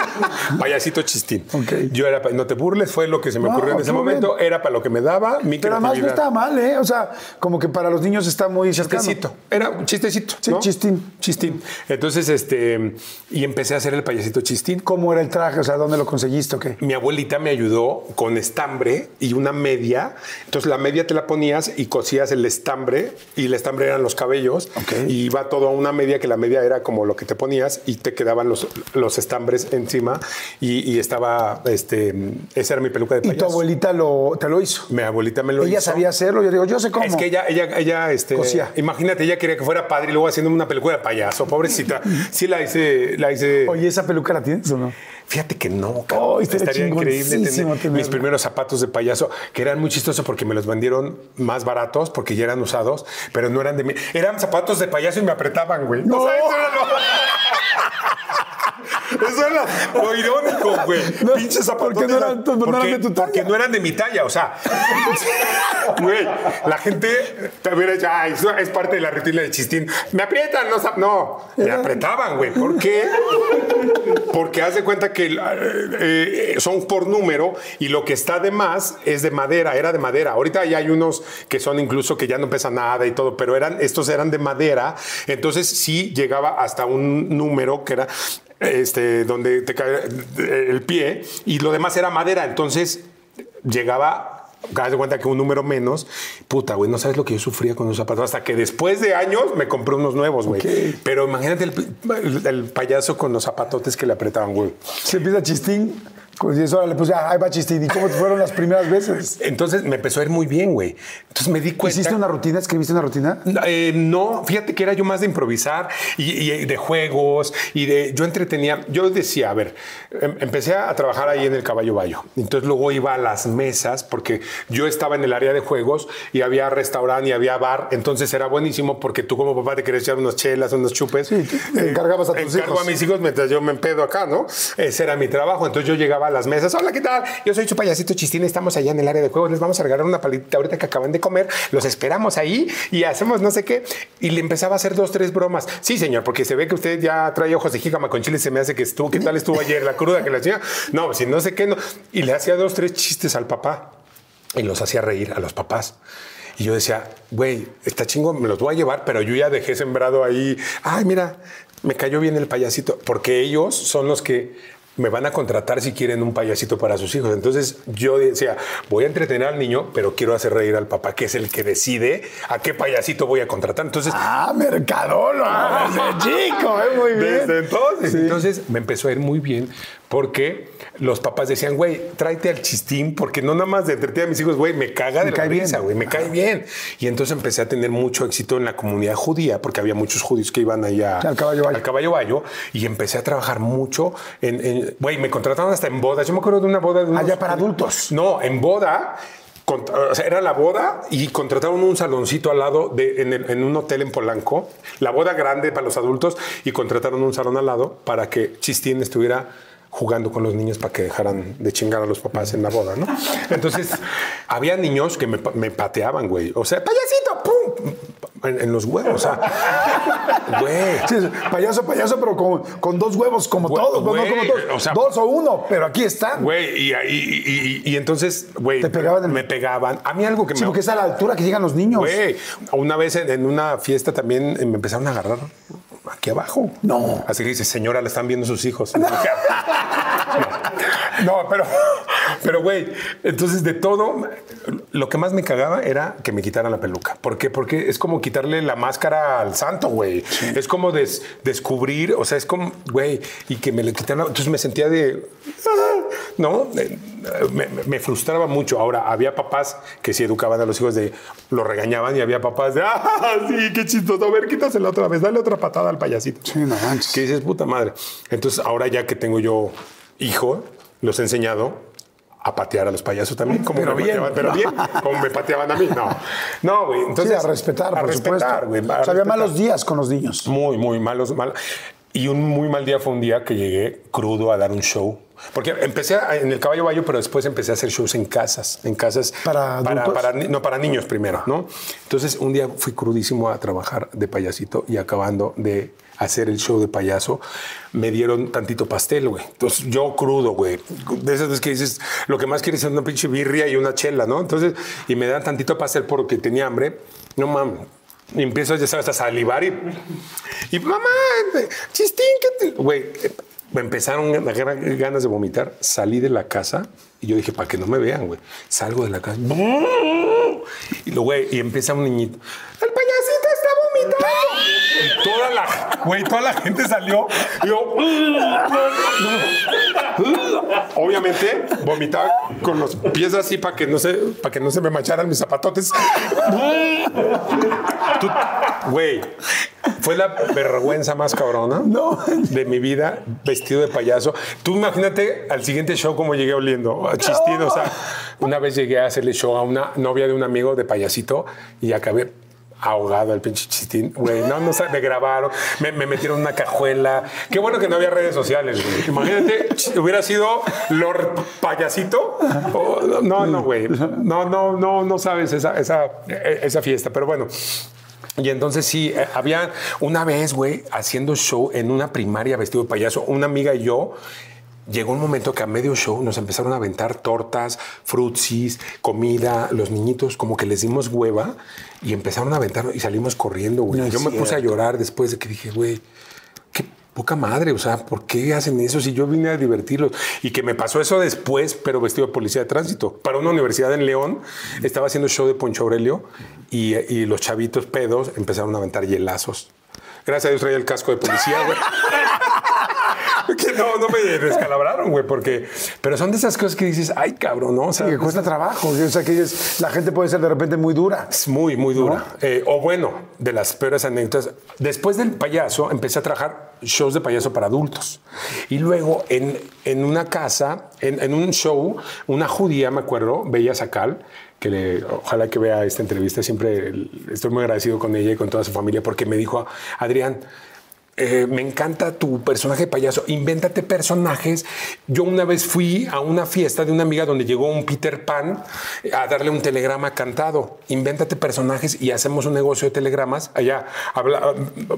Payasito chistín.
Ok.
Yo era, pa- no te burles, fue lo que se me
No,
ocurrió en ese momento.
bien.
Era para lo que me daba mi
Pero además no está mal, ¿eh? O sea, como que para los niños está muy cercano.
Chistecito. Era un chistecito.
Sí,
¿no?
chistín.
Chistín. Entonces, este, y empecé a hacer el payasito chistín.
¿Cómo era el traje? O sea, ¿dónde lo conseguiste o qué?
Mi abuelita me ayudó con estambre y una media. Entonces la media te la ponías y cosías el estambre y el estambre eran los cabellos.
Ok.
Y iba todo a una media que la media era como lo que te ponías y te quedaban los, los estambres encima y, y estaba, este, esa era mi peluca de
Y
payaso.
tu abuelita lo, te lo hizo.
Mi abuelita me lo
Ella
hizo.
sabía hacerlo. Yo digo, yo sé cómo.
Es que ella, ella, ella, este,
Cosía.
imagínate, ella quería que fuera padre y luego haciendo una película de payaso, pobrecita. (laughs) Sí la hice, la hice.
Oye, ¿esa peluca la tienes o no?
Fíjate que no.
Oh, estaría
increíble tener mis primeros zapatos de payaso, que eran muy chistosos porque me los vendieron más baratos porque ya eran usados, pero no eran de mí. Eran zapatos de payaso y me apretaban, güey.
No.
O sea, (laughs) eso era lo... Irónico, güey. (laughs)
No,
Pinches zapatos.
porque no eran tu- no eran de tu talla.
Porque no eran de mi talla, o sea. (laughs) Güey, la gente te hubiera dicho, "Ay, eso es parte de la rutina de chistín. Me aprietan, no, zap-". no, me apretaban, güey. ¿Por qué? Porque haz de cuenta que eh, eh, son por número y lo que está de más es de madera, era de madera. Ahorita ya hay unos que son incluso que ya no pesa nada y todo, pero eran, estos eran de madera. Entonces sí llegaba hasta un número que era este, donde te cae el pie y lo demás era madera. Entonces llegaba. Haz de cuenta que un número menos, puta, güey, no sabes lo que yo sufría con los zapatos. Hasta que después de años me compré unos nuevos, güey. Pero imagínate el, el- el payaso con los zapatotes que le apretaban, güey.
Se empieza chistín. Pues y eso le puse, ah, ahí va chistín. ¿Y cómo te fueron las primeras veces? (laughs)
Entonces me empezó a ir muy bien, güey. Entonces me di cuenta.
¿Hiciste una rutina? ¿Escribiste una rutina?
Eh, no, fíjate que era yo más de improvisar y, y de juegos y de. Yo entretenía. Yo decía, a ver, em- empecé a trabajar ahí en el Caballo Bayo. Entonces luego iba a las mesas porque yo estaba en el área de juegos y había restaurante y había bar. Entonces era buenísimo porque tú como papá te querías echar unas chelas, unos chupes.
Sí, te encargabas a tus
Encargo
hijos.
a mis hijos mientras yo me empedo acá, ¿no? Ese era mi trabajo. Entonces yo llegaba las mesas. Hola, ¿qué tal? Yo soy su payasito chistín. Estamos allá en el área de juegos. Les vamos a regalar una paletita ahorita que acaban de comer. Los esperamos ahí y hacemos no sé qué. Y le empezaba a hacer dos, tres bromas. Sí, señor, porque se ve que usted ya trae ojos de jícama con chile. Se me hace que estuvo. ¿Qué tal estuvo ayer? La cruda que le hacía. No, si no sé qué. No. Y le hacía dos, tres chistes al papá y los hacía reír a los papás. Y yo decía, güey, está chingo, me los voy a llevar, pero yo ya dejé sembrado ahí. Ay, mira, me cayó bien el payasito, porque ellos son los que me van a contratar si quieren un payasito para sus hijos. Entonces yo decía, voy a entretener al niño, pero quiero hacer reír al papá, que es el que decide a qué payasito voy a contratar. Entonces,
Ah, mercadólogo, (laughs) desde chico, ¿eh? Muy bien.
desde entonces.
Sí.
Entonces me empezó a ir muy bien porque los papás decían, güey, tráete al chistín, porque no nada más de entretener a mis hijos, güey, me caga de
Me
la
cae
risa, güey, me cae bien. Y entonces empecé a tener mucho éxito en la comunidad judía, porque había muchos judíos que iban ahí a-
Al Caballo Bayo.
al Caballo Bayo, y empecé a trabajar mucho en, güey, me contrataron hasta en bodas. Yo me acuerdo de una boda de unos-
Ah, para adultos.
No, en boda. con- o sea, era la boda y contrataron un saloncito al lado de, en, el- en un hotel en Polanco, la boda grande para los adultos y contrataron un salón al lado para que Chistín estuviera jugando con los niños para que dejaran de chingar a los papás en la boda, ¿no? Entonces, (laughs) había niños que me, me pateaban, güey. O sea, payasito, ¡pum! En, en los huevos, o sea, (laughs) güey.
Sí, payaso, payaso, pero con, con dos huevos, como
Güey,
todos, no, no como
güey,
todos.
o sea-
dos o uno, pero aquí están.
Güey, y, y, y- entonces, güey,
Te pegaban en-
me pegaban. A mí algo que
Sí,
me...
porque es a la altura que llegan los niños.
Güey, una vez en, en una fiesta también eh, me empezaron a agarrar aquí abajo.
No.
Así que dice, señora, le están viendo sus hijos. (laughs) No, pero, pero güey, entonces de todo, lo que más me cagaba era que me quitaran la peluca. ¿Por qué? Porque es como quitarle la máscara al santo, güey. Es como des- descubrir, o sea, es como, güey, y que me le quitaran. Entonces me sentía de, ah, ¿no? Eh, Me, frustraba mucho. Ahora, había papás que sí educaban a los hijos de, lo regañaban y había papás de, (laughs) ah, sí, qué chistoso. A ver, quítasela otra vez, dale otra patada al payasito.
Sí, no manches.
Que dices, puta madre. Entonces, ahora ya que tengo yo hijo, los he enseñado a patear a los payasos también. Como
Pero
me
bien.
pateaban, pero bien, como me pateaban a mí. No, no, güey.
Sí,
Entonces,
a respetar,
a
por
respetar,
supuesto.
güey, a
o sea, había malos días con los niños.
Muy, muy malos, mal. Y un muy mal día fue un día que llegué crudo a dar un show. Porque empecé a- en el caballo bayo, pero después empecé a hacer shows en casas, en casas
¿Para
para ni- no para niños primero, ¿no? Entonces un día fui crudísimo a trabajar de payasito y acabando de hacer el show de payaso, me dieron tantito pastel, güey. Entonces yo crudo, güey. De esas veces que dices, lo que más quieres es una pinche birria y una chela, ¿no? Entonces, y me dan tantito pastel porque tenía hambre. No mames. Y empiezo, ya sabes, a salivar y, y mamá, chistín, que. Güey, me empezaron a ganas de vomitar. Salí de la casa y yo dije, para que no me vean, güey. Salgo de la casa. Y lo, güey, y empieza un niñito. El payasito. Y toda la, güey, toda la gente salió. Y yo, obviamente, vomitaba con los pies así para que no se, para que no se me mancharan mis zapatotes. Tú- Güey, fue la vergüenza más cabrona de mi vida vestido de payaso. Tú imagínate al siguiente show como llegué oliendo, a chistín. O sea, una vez llegué a hacerle show a una novia de un amigo de payasito y acabé ahogado al pinche chistín. Güey, no, no me grabaron, me, me metieron una cajuela. Qué bueno que no había redes sociales, güey. Imagínate, hubiera sido Lord Payasito. O- no, no, güey. No, no, no, no sabes esa, esa, esa fiesta. Pero bueno. Y entonces sí, eh, había una vez, güey, haciendo show en una primaria vestido de payaso, una amiga y yo. Llegó un momento que a medio show nos empezaron a aventar tortas, frutsis, comida, los niñitos como que les dimos hueva y empezaron a aventar y salimos corriendo, güey.
No
yo me puse a
cierto.
llorar después de que dije, güey, qué poca madre, o sea, ¿por qué hacen eso si yo vine a divertirlos? Y que me pasó eso después, pero vestido de policía de tránsito. Para una universidad en León, estaba haciendo show de Poncho Aurelio y, y los chavitos pedos empezaron a aventar hielazos. Gracias a Dios traía el casco de policía, güey. (laughs) (laughs) que no, no me descalabraron, güey, porque... Pero son de esas cosas que dices, ay, cabrón, ¿no? O sea,
que cuesta trabajo. O sea, que es- la gente puede ser de repente muy dura.
es muy, muy dura. Eh, o bueno, de las peores anécdotas. Después del payaso, empecé a trabajar shows de payaso para adultos. Y luego, en, en una casa, en, en un show, una judía, me acuerdo, Bella Sacal, que le- ojalá que vea esta entrevista, siempre estoy muy agradecido con ella y con toda su familia, porque me dijo, Adrián, eh, me encanta tu personaje de payaso. Invéntate personajes. Yo una vez fui a una fiesta de una amiga donde llegó un Peter Pan eh, a darle un telegrama cantado. Invéntate personajes y hacemos un negocio de telegramas. Allá habla,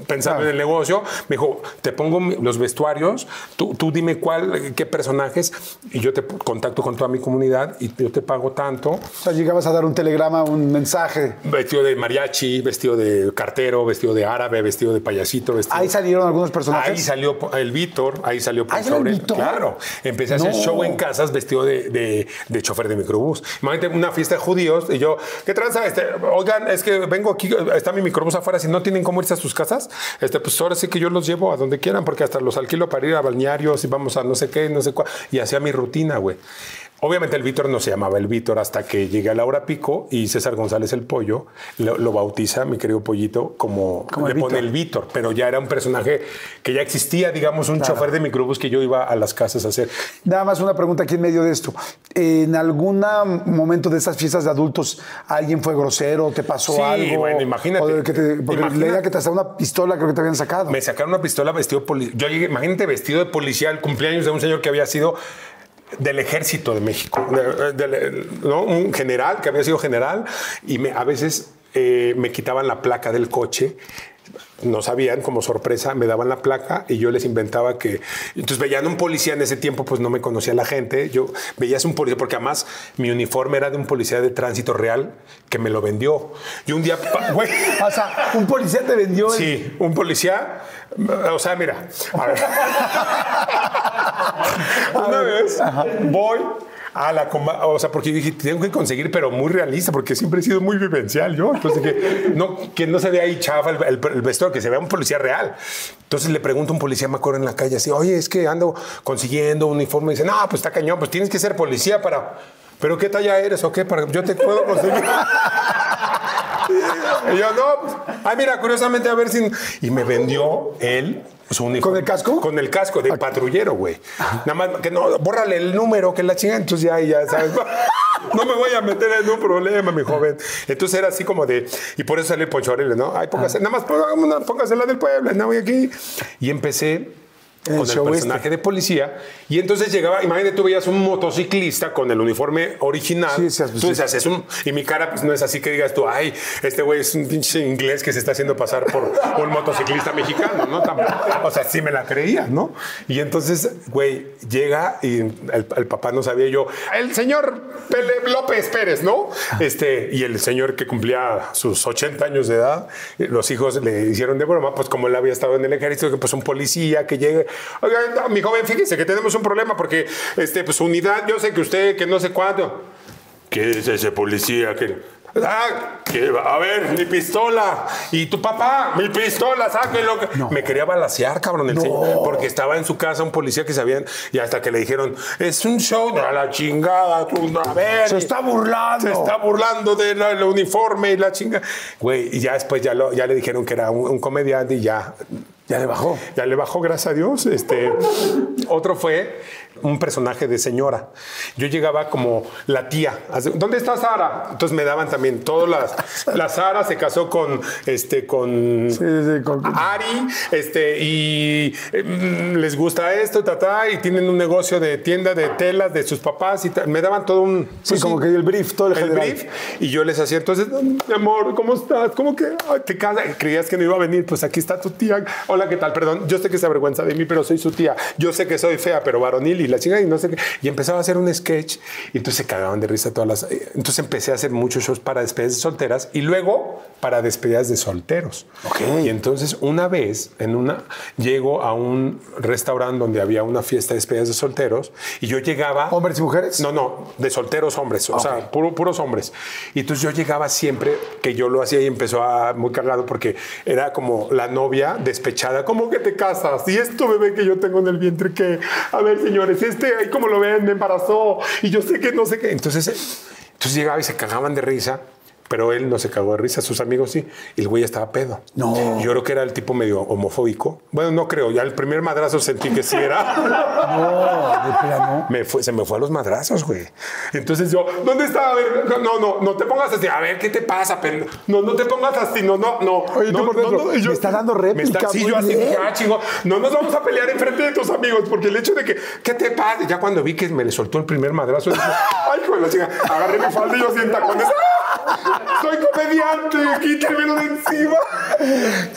pensando en el negocio, me dijo: Te pongo los vestuarios, tú, tú dime cuál, qué personajes, y yo te contacto con toda mi comunidad y yo te pago tanto.
O sea, llegabas a dar un telegrama, un mensaje.
Vestido de mariachi, vestido de cartero, vestido de árabe, vestido de payasito, vestido
Ahí salieron algunos personajes.
Ahí salió el Víctor, ahí salió
¿Ahí
Poncho Aurelio.
Víctor?
Claro, empecé a hacer
No.
show en casas vestido de, de, de chofer de microbús. Imagínate una fiesta de judíos y yo, ¿qué tranza? Este, oigan, es que vengo aquí, está mi microbús afuera, si no tienen cómo irse a sus casas, este, pues ahora sí que yo los llevo a donde quieran, porque hasta los alquilo para ir a balnearios y vamos a no sé qué, no sé cuál. Y hacía mi rutina, güey. Obviamente el Víctor no se llamaba el Víctor hasta que llegué a la hora pico y César González el Pollo lo, lo bautiza, mi querido Pollito, como,
Como el
le pone
Víctor.
el Víctor, pero ya era un personaje que ya existía, digamos, un chofer de microbús que yo iba a las casas a hacer.
Nada más una pregunta aquí en medio de esto. ¿En algún momento de estas fiestas de adultos alguien fue grosero, te pasó
Sí,
algo?
bueno, imagínate.
O que te- porque leía que te hasta una pistola creo que te habían sacado.
Me sacaron una pistola vestido policía. Yo llegué, imagínate, vestido de policía al cumpleaños de un señor que había sido del ejército de México, un general que había sido general y me, a veces eh, me quitaban la placa del coche no sabían, como sorpresa, me daban la placa y yo les inventaba que. Entonces veían un policía en ese tiempo, pues no me conocía la gente. Yo veías un policía, porque además mi uniforme era de un policía de tránsito real que me lo vendió. Y un día, (laughs) güey.
O sea, un policía te vendió. el-
Sí, un policía. O sea, mira. a ver. (laughs) Una vez voy a la o sea, porque dije, tengo que conseguir, pero muy realista, porque siempre he sido muy vivencial yo. Entonces, que (laughs) no, que no se vea ahí chafa el, el, que se vea un policía real. Entonces le pregunto a un policía, me acuerdo en la calle, así, oye, es que ando consiguiendo un uniforme. Y dice, no, pues está cañón, pues tienes que ser policía para. ¿Pero qué talla eres o qué? Para, yo te puedo conseguir. (laughs) Y yo, no, pues, ay, mira, curiosamente, a ver si. Y me vendió él su uniforme.
¿Con el casco?
Con el casco de patrullero, güey. Nada más que no, bórrale el número, que la chinga. Entonces ya, ya sabes. (laughs) No me voy a meter en un problema, mi joven. Entonces era así como de. Y por eso sale Poncho Aurelio, ¿no? Ay, póngase, nada más póngase la del pueblo, no voy aquí. Y empecé.
El
con el personaje
este.
de policía y entonces llegaba, imagínate tú veías un motociclista con el uniforme original,
Sí, sí,
tú
sí.
decías, es un, y mi cara pues no es así que digas tú, ay, este güey es un pinche inglés que se está haciendo pasar por un motociclista mexicano, ¿no? O sea, sí me la creía, ¿no? Y entonces, güey, llega y el, el papá no sabía yo, el señor Pele- López Pérez, ¿no? Este, y el señor que cumplía sus 80 años de edad, los hijos le hicieron de broma, pues como él había estado en el ejército, que pues un policía que llegue, oiga, no, mi joven, fíjese que tenemos un problema porque, este, pues unidad, yo sé que usted, que no sé cuánto. ¿Qué es ese policía que.? Ah, que, a ver, mi pistola. Y tu papá, mi pistola, sáquenlo. Me quería balasear, cabrón, el señor, porque estaba en su casa un policía que sabían, y hasta que le dijeron, es un show de a la chingada, tú, a ver.
Se está burlando.
Se está burlando del del uniforme y la chinga. Güey, y ya después ya, lo- ya le dijeron que era un, un comediante y ya.
Ya le bajó.
Ya le bajó, gracias a Dios. Este, otro fue un personaje de señora. Yo llegaba como la tía. ¿Dónde está Sara? Entonces me daban también todas las. (laughs) La Sara se casó con este con
Sí, sí, con-
Ari, este, y eh, mm, les gusta esto, ta, y tienen un negocio de tienda de telas de sus papás y ta- me daban todo un
Sí, como que el brief, todo el general.
brief, y yo les hacía entonces, mi amor, ¿cómo estás? ¿Cómo que ay, te casas? ¿Creías que no iba a venir? Pues aquí está tu tía. Hola, ¿qué tal? Perdón, yo sé que se avergüenza de mí, pero soy su tía. Yo sé que soy fea, pero varonil y la chica y no sé qué. Y empezaba a hacer un sketch y entonces se cagaban de risa todas las. eh, Entonces empecé a hacer muchos shows para despedidas de solteras y luego para despedidas de solteros.
Ok.
Y entonces una vez en una llego a un restaurante donde había una fiesta de despedidas de solteros y yo llegaba
¿Hombres y mujeres?
no, no, de solteros hombres, o sea, puro- puros hombres. Y entonces yo llegaba siempre, que yo lo hacía y empezó a muy cargado porque era como la novia despechada, ¿cómo que te casas? Y esto bebé que yo tengo en el vientre que, a ver señores, este ahí como lo ven, me embarazó y yo sé que no sé qué. Entonces, entonces llegaba y se cagaban de risa. Pero él no se cagó de risa, sus amigos sí. Y el güey estaba pedo.
No.
Yo creo que era el tipo medio homofóbico. Bueno, no creo. Ya el primer madrazo sentí que sí era. (laughs)
No, de plano.
Me fue, se me fue a los madrazos, güey. Entonces yo, ¿dónde está? A ver, no, no, no te pongas así. A ver, ¿qué te pasa? pen- No, no te pongas así. No, no, no.
Oye, tú
no,
por
no,
dentro,
no. Y
me está dando
me
réplica,
está- sí, yo así, ah, chingo, no nos vamos a pelear enfrente de tus amigos porque el hecho de que, ¿qué te pasa? Ya cuando vi que me le soltó el primer madrazo, dije, (laughs) ay, hijo de la chica, agarré mi falda y yo así en tacones. Soy comediante, quítamelo de encima.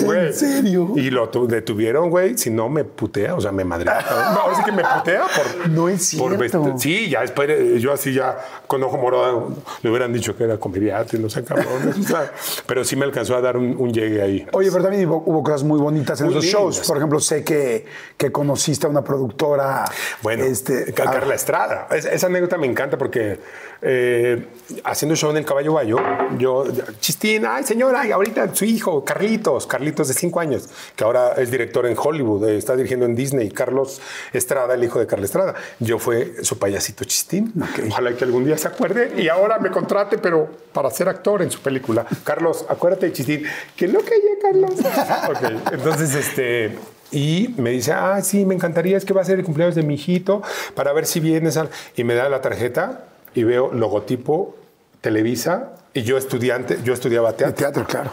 Güey.
serio?
Y lo tu- detuvieron, güey. Si no, me putea, o sea, me madrea. No, ahora sí que me putea por.
No es cierto.
sí, ya después eh, yo así ya con ojo morado le hubieran dicho que era comediante, no sé, cabrón. o sea, pero sí me alcanzó a dar un, un llegue ahí.
Oye, pero también hubo, hubo cosas muy bonitas en
Muy
esos shows. Por ejemplo, sé que, que conociste a una productora.
Bueno,
este,
Ca-
ah,
Carla Estrada. Es- esa anécdota me encanta porque eh, haciendo show en el Caballo Bayo, yo, Chistín, ay señora, ay, ahorita su hijo, Carlitos, Carlitos de cinco años, que ahora es director en Hollywood, eh, está dirigiendo en Disney, Carlos Estrada, el hijo de Carla Estrada. Yo fue su payasito Chistín. Ojalá que algún día se acuerde y ahora me contrate, pero para ser actor en su película. Carlos, acuérdate de Chistín. Que lo que Carlos. (laughs) ok, entonces este. Y me dice, ah, sí, me encantaría, es que va a ser el cumpleaños de mi hijito, para ver si vienes. al-". Y me da la tarjeta y veo logotipo Televisa y yo estudiante, yo estudiaba teatro.
teatro, claro.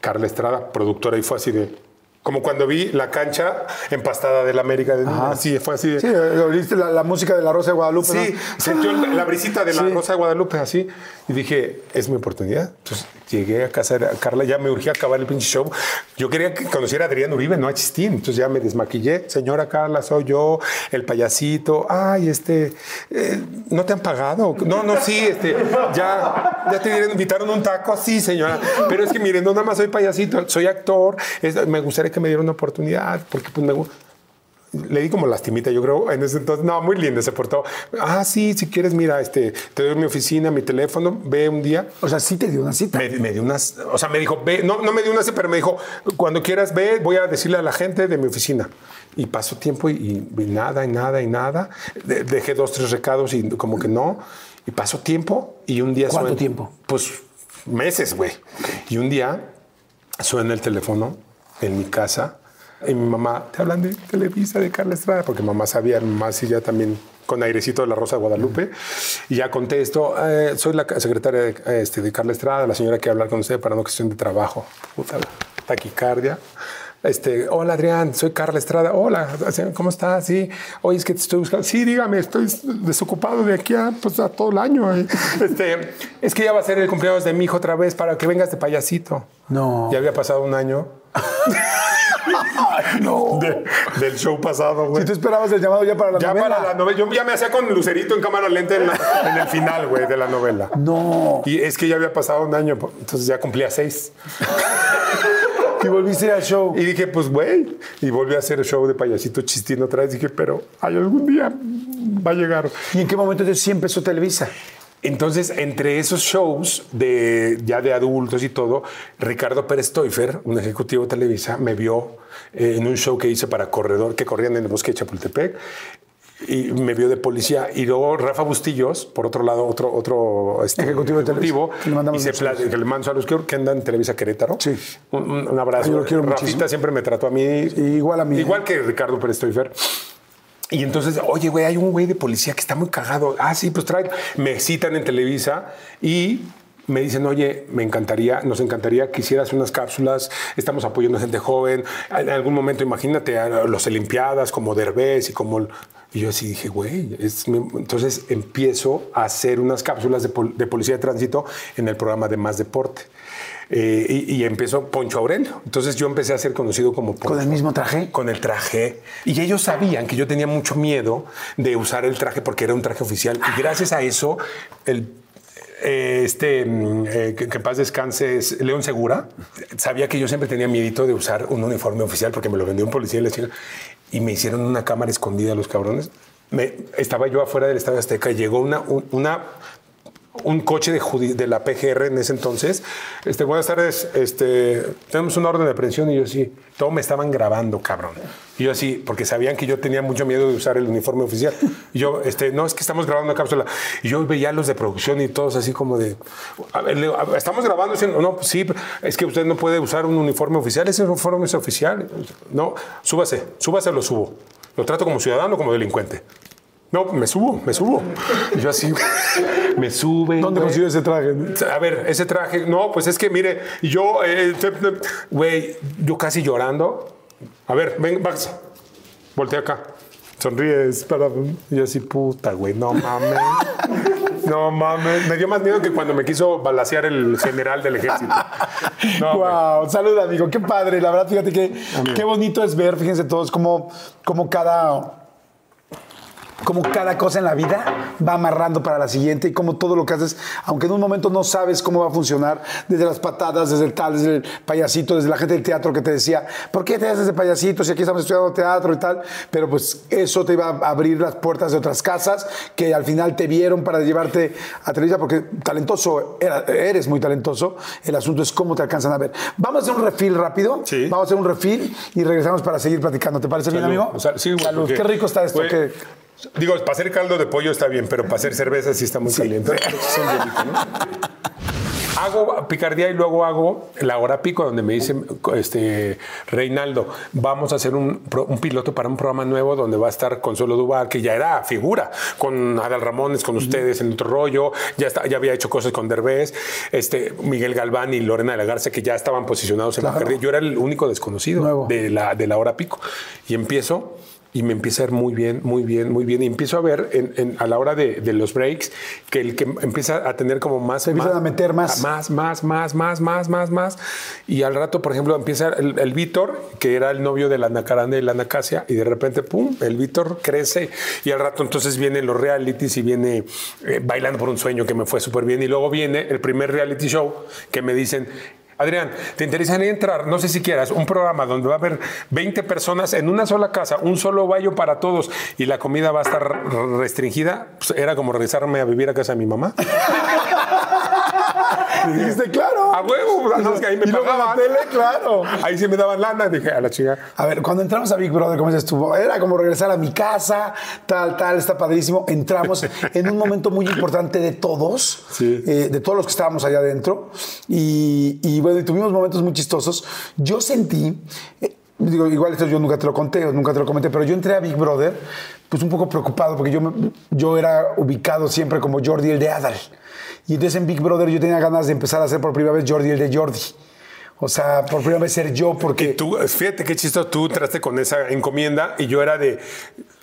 Carla Estrada, productora, y fue así de, Como cuando vi la cancha empastada del América de niño. Así, fue así. de-
Sí, oíste la, la música de la Rosa de Guadalupe.
Sí,
¿no?
sentí la, la brisita de la
Sí.
Rosa de Guadalupe así. Y dije, es mi oportunidad. Entonces llegué a casa de Carla, ya me urgía acabar el pinche show. Yo quería que conociera a Adrián Uribe, no a Chistín. Entonces ya me desmaquillé. Señora Carla, soy yo, el payasito. Ay, este, eh, ¿no te han pagado? No, no, sí, este, ya, ya te invitaron un taco. Sí, señora. Pero es que miren, no nada más soy payasito, soy actor. Es- me gustaría que me diera una oportunidad porque pues me. Le di como lastimita, yo creo, en ese entonces. No, muy lindo, se portó. Ah, sí, si quieres, mira, este, te doy mi oficina, mi teléfono, ve un día.
O sea, sí te dio una cita.
Me, me dio unas, o sea, me dijo, ve, no, no me dio una, pero me dijo, cuando quieras, ve, voy a decirle a la gente de mi oficina. Y pasó tiempo y, y nada, y nada, y nada. De- dejé dos, tres recados y como que no. Y pasó tiempo y un día
¿Cuánto
suena-
tiempo?
Pues meses, güey. Y un día suena el teléfono en mi casa y mi mamá, te hablan de Televisa, de Carla Estrada, porque mamá sabía, mamá sí ya también con airecito de la Rosa Guadalupe. Y ya contesto, eh, soy la secretaria de, este, Carla Estrada, la señora que hablar con usted para una cuestión de trabajo. Puta, taquicardia. Este, hola Adrián, soy Carla Estrada. Hola, ¿cómo estás? Sí, oye, es que te estoy buscando. Sí, dígame, estoy desocupado de aquí a, pues, a todo el año. (laughs) Este, es que ya va a ser el cumpleaños de mi hijo otra vez para que vengas de payasito.
No.
Ya había pasado un año. (laughs)
No.
de- del show pasado, güey.
Si tú esperabas el llamado ya para la
Ya
novela.
para la novela, yo ya me hacía con Lucerito en cámara lenta en, la- en el final, güey, de la novela.
No.
Y es que ya había pasado un año, pues, entonces ya cumplía seis. (laughs)
Y volviste al show.
Y dije, pues, güey. Y volví a hacer el show de payasito chistín otra vez. Dije, pero hay algún día va a llegar.
¿Y en qué momento entonces sí empezó Televisa?
Entonces, entre esos shows de ya de adultos y todo, Ricardo Pérez Stoifer, un ejecutivo de Televisa, me vio eh, en un show que hice para corredor que corrían en el bosque de Chapultepec y me vio de policía y luego Rafa Bustillos, por otro lado, otro otro este,
Ejecutivo de Televisa.
ejecutivo,
Le mandamos
y se que le mando saludos que que anda en Televisa Querétaro.
Sí.
Un, abrazo.
Yo lo quiero
Rafita
muchísimo.
siempre me trató a mí
Igual a mí.
Igual que Ricardo Pérez Stoifer. Y entonces, oye, güey, hay un güey de policía que está muy cagado. Ah, sí, pues trae. Me citan en Televisa y me dicen, oye, me encantaría, nos encantaría que hicieras unas cápsulas. Estamos apoyando a gente joven. En algún momento, imagínate a los Olimpiadas como Derbez y como. Y yo así dije, güey, es mi-". entonces empiezo a hacer unas cápsulas de, pol- de policía de tránsito en el programa de Más Deporte. Eh, y, y empezó Poncho Aurelio. Entonces yo empecé a ser conocido como Poncho.
¿Con el mismo traje?
Con el traje. Y ellos sabían que yo tenía mucho miedo de usar el traje porque era un traje oficial. Y gracias a eso, el, eh, este, mm, eh, que, que paz descanse, es León Segura, sabía que yo siempre tenía miedito de usar un uniforme oficial porque me lo vendió un policía y la chica. Y me hicieron una cámara escondida los cabrones. Me, estaba yo afuera del Estadio Azteca y llegó una, un- una un coche de, de la PGR en ese entonces. Este, buenas tardes, este, tenemos una orden de aprehensión y yo sí, todo me estaban grabando, cabrón. Yo así, porque sabían que yo tenía mucho miedo de usar el uniforme oficial. Yo, este, no, es que estamos grabando una cápsula. Y yo veía a los de producción y todos así como de, estamos grabando, Dicen, no, pues sí, es que usted no puede usar un uniforme oficial, ese uniforme es oficial. No, súbase, súbase, lo subo. Lo trato como ciudadano como delincuente. No, me subo, me subo. Yo así, (laughs) me sube.
¿Dónde consiguió ese traje?
A ver, ese traje, no, pues es que mire, yo, eh, te- güey, yo casi llorando. A ver, ven, Max, voltea acá. Sonríes para. Yo así, puta, güey, no mames. No mames. Me dio más miedo que cuando me quiso balasear el general del ejército. No,
wow, salud amigo, qué padre, la verdad, fíjate que qué bonito es ver, fíjense todos, cómo, cómo cada como cada cosa en la vida va amarrando para la siguiente y como todo lo que haces, aunque en un momento no sabes cómo va a funcionar, desde las patadas, desde el tal, desde el payasito, desde la gente del teatro que te decía, ¿por qué te haces de payasito si aquí estamos estudiando teatro y tal? Pero pues eso te iba a abrir las puertas de otras casas que al final te vieron para llevarte a Televisa porque talentoso, eres muy talentoso, el asunto es cómo te alcanzan a ver. Vamos a hacer un refil rápido,
Sí.
vamos a hacer un refil y regresamos para seguir platicando, ¿te parece bien amigo?
O sea, sí,
Salud, qué rico está esto. qué-
Digo, para hacer caldo de pollo está bien, pero para hacer cerveza sí está muy caliente. (laughs) hago picardía y luego hago la hora pico, donde me dice este, Reinaldo, vamos a hacer un, piloto para un programa nuevo donde va a estar Consuelo Duval, que ya era figura, con Adal Ramones, con ustedes en otro rollo, ya, está, ya había hecho cosas con Derbez, este, Miguel Galván y Lorena de la Garza, que ya estaban posicionados en
Claro.
la Yo era el único desconocido
Nuevo.
de la, de la hora pico. Y empiezo y me empieza a ir muy bien, muy bien, muy bien. Y empiezo a ver en- en- a la hora de, de los breaks que el que empieza a tener como más...
Se empiezan a meter más.
Más, más, más, más, más, más, más. Y al rato, por ejemplo, empieza el, el Víctor, que era el novio de la Ana Caranda y la Ana Casia, y de repente, pum, el Víctor crece. Y al rato entonces vienen los realities y viene eh, Bailando por un Sueño, que me fue súper bien. Y luego viene el primer reality show que me dicen... Adrián, ¿te interesaría entrar? No sé si quieras, un programa donde va a haber 20 personas en una sola casa, un solo baño para todos y la comida va a estar restringida. Pues era como regresarme a vivir a casa de mi mamá. (laughs)
Dijiste, claro.
A huevo, no, es que ahí me
y luego en la
pagaban.
tele, claro.
Ahí sí me daban lana, dije, a la chica.
A ver, cuando entramos a Big Brother, ¿cómo estuvo? Era como regresar a mi casa, tal, tal, está padrísimo. Entramos (laughs) en un momento muy importante de todos,
Sí.
eh, de todos los que estábamos allá adentro. Y, y bueno, y tuvimos momentos muy chistosos. Yo sentí, eh, digo, igual esto yo nunca te lo conté, nunca te lo comenté, pero yo entré a Big Brother pues un poco preocupado porque yo, yo era ubicado siempre como Jordi el de Adal. Y entonces en Big Brother yo tenía ganas de empezar a ser por primera vez Jordi el de Jordi. O sea, por primera vez ser yo porque...
Tú, fíjate qué chistoso, tú entraste con esa encomienda y yo era de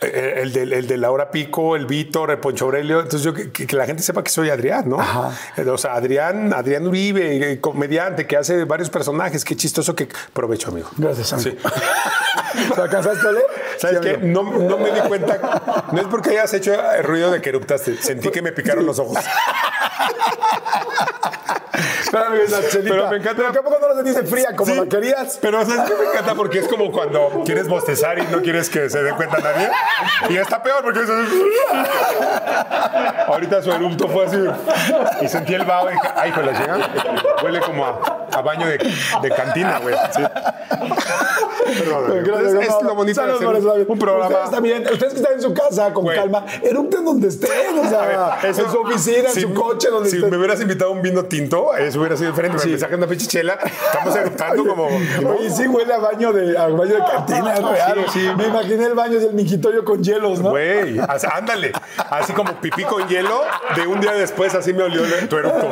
eh, el de, el de Laura Pico, el Víctor, el Poncho Aurelio. Entonces yo que, que la gente sepa que soy Adrián, ¿no?
Ajá.
Eh, O sea, Adrián, Adrián Uribe, eh, comediante que hace varios personajes. Qué chistoso que provecho, amigo.
Gracias, amigo.
Sí. (laughs)
¿Te alcanzaste a leer?
¿Sabes
Sí,
qué? No, no me di cuenta. (laughs) No es porque hayas hecho el ruido de que eruptaste. Sentí que me picaron los ojos. (laughs) Pero me encanta-
Pero ¿qué poco no lo sentiste fría como
Sí,
la querías?
Pero ¿sabes qué me encanta? Porque es como cuando quieres bostezar y no quieres que se dé cuenta nadie. Y está peor porque... (laughs) Ahorita su erupto fue así. Y sentí el vaho ay, con la llega. Huele como a, a baño de, de cantina, güey. Sí. Perdón, es, lo bonito de
saludos
hacer un, programa.
Ustedes también, ustedes que están en su casa con calma, erupten donde estén, o (laughs) sea,
A ver, eso-
en su oficina, en su coche, donde
Si
estén.
me hubieras invitado un vino tinto, eso hubiera sido diferente. pero Me sacan una pinche chela, estamos eruptando (laughs) como.
Oye, sí huele a baño de, a baño de cantina, real.
Sí, sí.
Me imaginé el baño del mingitorio con hielos, ¿no?
Güey, ándale. Así como pipí con hielo, de un día después así me olió tu eructo.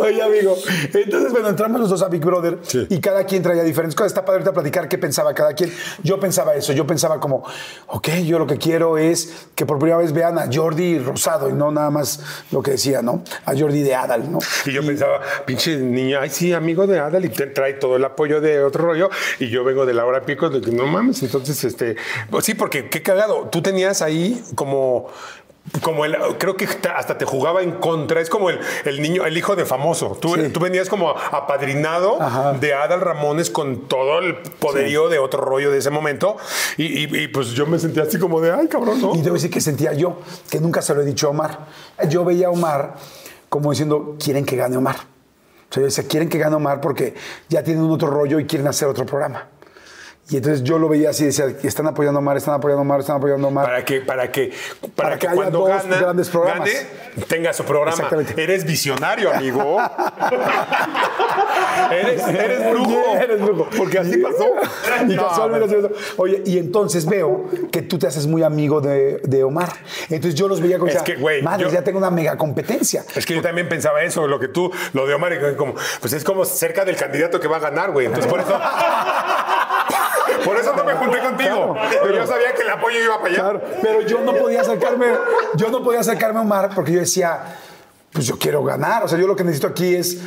Oye, amigo. Entonces, bueno, entramos los dos a Big Brother
Sí.
y cada quien traía diferentes cosas. Está padre ahorita platicar qué pensaba cada quien. Yo pensaba eso. Yo pensaba como, ok, yo lo que quiero es que por primera vez vean a Jordi Rosado y no nada más lo que decía, ¿no? A Jordi de Adal, ¿no?
Y yo pensaba, pinche niña, ay, sí, amigo de Adal, y te trae todo el apoyo de otro rollo. Y yo vengo de la hora pico, de que no mames. Entonces, este, pues sí, porque qué cagado. Tú tenías ahí como. Como el, creo que ta- hasta te jugaba en contra. Es como el, el niño, el hijo de famoso. Tú,
Sí.
tú venías como apadrinado
Ajá.
de Adal Ramones con todo el poderío de otro rollo de ese momento. Y, y- y, pues yo me sentía así como de, ay, cabrón, ¿no?
Y debo decir que sentía yo, que nunca se lo he dicho a Omar. Yo veía a Omar como diciendo, quieren que gane Omar. O sea, yo decía, quieren que gane Omar porque ya tienen un otro rollo y quieren hacer otro programa. Y entonces yo lo veía así, decía, están apoyando a Omar, están apoyando a Omar, están apoyando a Omar.
Para que, para que, para,
Para
que,
que haya
cuando
dos
gana,
grandes programas.
gane, tenga su programa.
Exactamente.
Eres visionario, amigo. (laughs) eres, eres brujo. (laughs)
Eres brujo.
Porque así pasó. (laughs)
Y
No,
casualmente. Oye, y entonces veo que tú te haces muy amigo de, de Omar. Entonces yo los veía como,
Es que, güey,
madre,
yo-
ya tengo una mega competencia.
Es que yo también pensaba eso, lo que tú, lo de Omar, y como, pues es como cerca del candidato que va a ganar, güey. Entonces por eso. Por eso no me junté contigo.
Claro,
pero yo sabía que el apoyo iba para allá.
Claro, pero yo no podía acercarme, yo no podía acercarme a Omar porque yo decía, pues yo quiero ganar, o sea, yo lo que necesito aquí es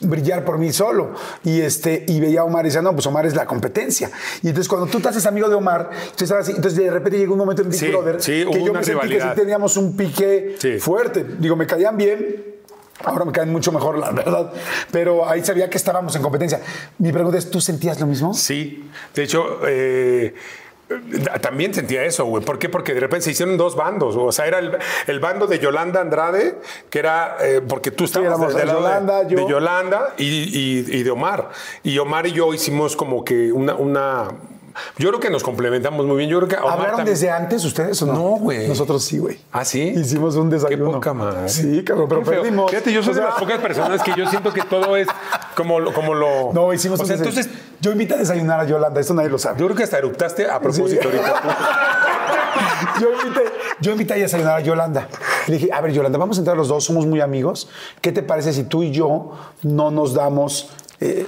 brillar por mí solo. Y este y veía a Omar y decía, no, pues Omar es la competencia. Y entonces cuando tú te haces amigo de Omar, así, entonces de repente llegó un momento en Big
Sí,
Brother
sí,
que yo me sentí que sí
rivalidad.
teníamos un pique fuerte. Digo, me caían bien. Ahora me caen mucho mejor, la verdad. Pero ahí sabía que estábamos en competencia. Mi pregunta es, ¿tú sentías lo mismo?
Sí, de hecho, eh, también sentía eso, güey. ¿Por qué? Porque de repente se hicieron dos bandos. O sea, era el, el bando de Yolanda Andrade, que era eh, porque tú estabas del lado de-
Yolanda,
de,
yo.
Yolanda y, y- y de Omar. Y Omar y yo hicimos como que una. una Yo creo que nos complementamos muy bien. Yo creo que Omar
¿Hablaron
también-
desde antes ustedes o no?
No, güey.
Nosotros sí, güey.
¿Ah, sí?
Hicimos un desayuno.
Qué poca madre.
Sí, cabrón, pero perdimos.
Fíjate, yo soy
O
de las pocas personas que yo siento que todo es como lo. Como lo
No, hicimos
o
un
sea,
desayuno.
entonces,
Yo invité a desayunar a Yolanda, esto nadie lo sabe.
yo creo que hasta eruptaste a propósito
Sí.
ahorita. (laughs)
Yo invité, yo invité a desayunar a Yolanda. Le dije, a ver, Yolanda, vamos a entrar los dos, somos muy amigos. ¿Qué te parece si tú y yo no nos damos... eh,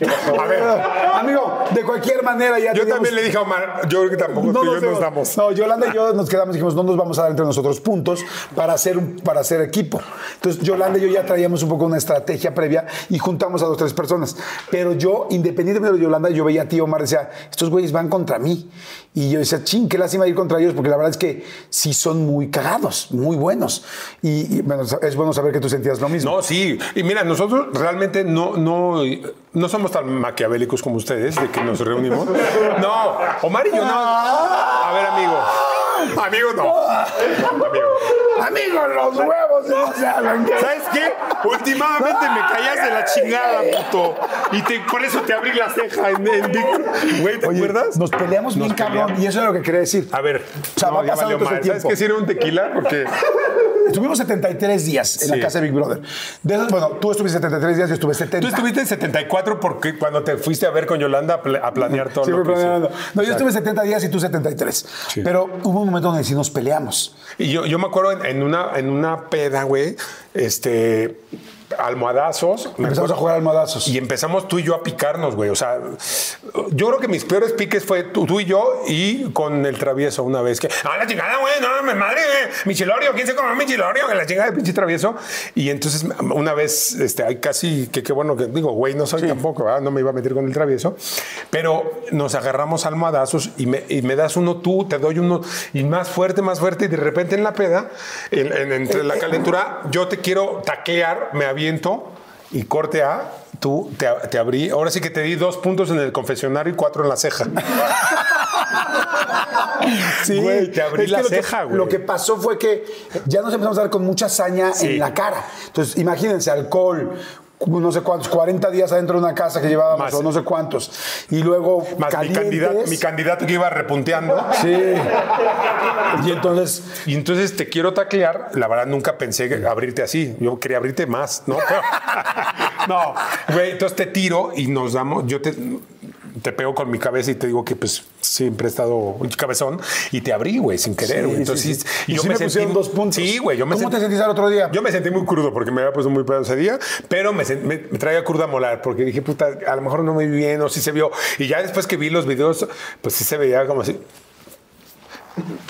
A ver. (laughs)
Amigo, de cualquier manera ya
Yo
teníamos-
también le dije a Omar, yo creo que tampoco
no
tú y yo
nos,
damos.
No, Yolanda y yo nos quedamos y dijimos, no nos vamos a dar entre nosotros puntos para hacer, un, para hacer equipo. Entonces, Yolanda y yo ya traíamos un poco una estrategia previa y juntamos a dos, tres personas. Pero yo, independientemente de Yolanda, yo veía a ti, Omar, decía, estos güeyes van contra mí. Y yo decía, ching, qué lástima ir contra ellos, porque la verdad es que sí son muy cagados, muy buenos. Y, y, bueno, es bueno saber que tú sentías lo mismo.
No, sí. Y mira, nosotros realmente no, no, no somos tan maquiavélicos como ustedes, de que nos reunimos. (laughs) No, Omar y yo no. A ver, amigo. Amigo, no. No, amigo.
Los huevos no se.
¿Sabes qué? Últimamente me caías de la chingada, puto. Y te- por eso te abrí la ceja en, en Güey, ¿te
Oye,
acuerdas?
Nos peleamos bien,
Nos
cabrón,
peleamos.
y eso es lo que quería decir.
A ver,
O sea, va
no, ya
pasando
valió
todo ese
mal. ¿Sabes qué? Si era un tequila, porque
Estuvimos 73 días en
Sí.
la casa de Big Brother. De esos, bueno, tú estuviste 73 días, yo estuve 70.
tú estuviste en 74 porque cuando te fuiste a ver con Yolanda a, pla- a planear todo
Sí,
lo que
planeando. No, yo estuve 70 días y tú 73.
Sí.
Pero hubo un momento donde sí nos peleamos.
Y yo, yo me acuerdo en, en una, en una peda, güey, este, almohadazos.
Empezamos a jugar almohadazos.
Y empezamos tú y yo a picarnos, güey. O sea, yo creo que mis peores piques fue tú, tú y yo y con el travieso una vez que, ah, la chingada, güey, no, me madre, güey, mi chilorio, ¿quién se comió mi chilorio? Que la chingada de pinche travieso. Y entonces una vez, este, hay casi, que qué bueno que digo, güey, no soy tampoco, ¿verdad? no me iba a meter con el travieso. Pero nos agarramos almohadazos y me, y me das uno tú, te doy uno y más fuerte, más fuerte. Y de repente en la peda, en- en- entre la calentura, yo te quiero taclear, me aviento y corte A, tú te, te abrí. Ahora sí que te di dos puntos en el confesionario y cuatro en la ceja. (laughs)
Sí,
Güey, te abrí la
que-
ceja, güey.
Lo que pasó fue que ya nos empezamos a dar con mucha
Sí.
en la cara. Entonces, imagínense, alcohol, no sé cuántos, 40 días adentro de una casa que llevábamos,
Más.
o no sé cuántos. Y luego
Más mi candidato, mi candidato que iba repunteando.
Sí. Y entonces,
Y entonces te quiero taclear. La verdad, nunca pensé abrirte así. Yo quería abrirte más, ¿no? (laughs) no, güey. Entonces te tiro y nos damos. Yo te, te pego con mi cabeza y te digo que, pues, siempre he estado un cabezón. Y te abrí, güey, sin querer, güey.
Sí,
Entonces,
sí, sí.
y
Y
yo me,
me
sentí.
dos puntos.
Sí, güey. Yo me
¿Cómo
sentí-
te sentiste al otro día?
Yo me sentí muy crudo porque me había puesto muy pedo ese día, pero me, sen- me, me traía cruda molar porque dije, puta, a lo mejor no me vi bien o sí se vio. Y ya después que vi los videos, pues sí se veía como así.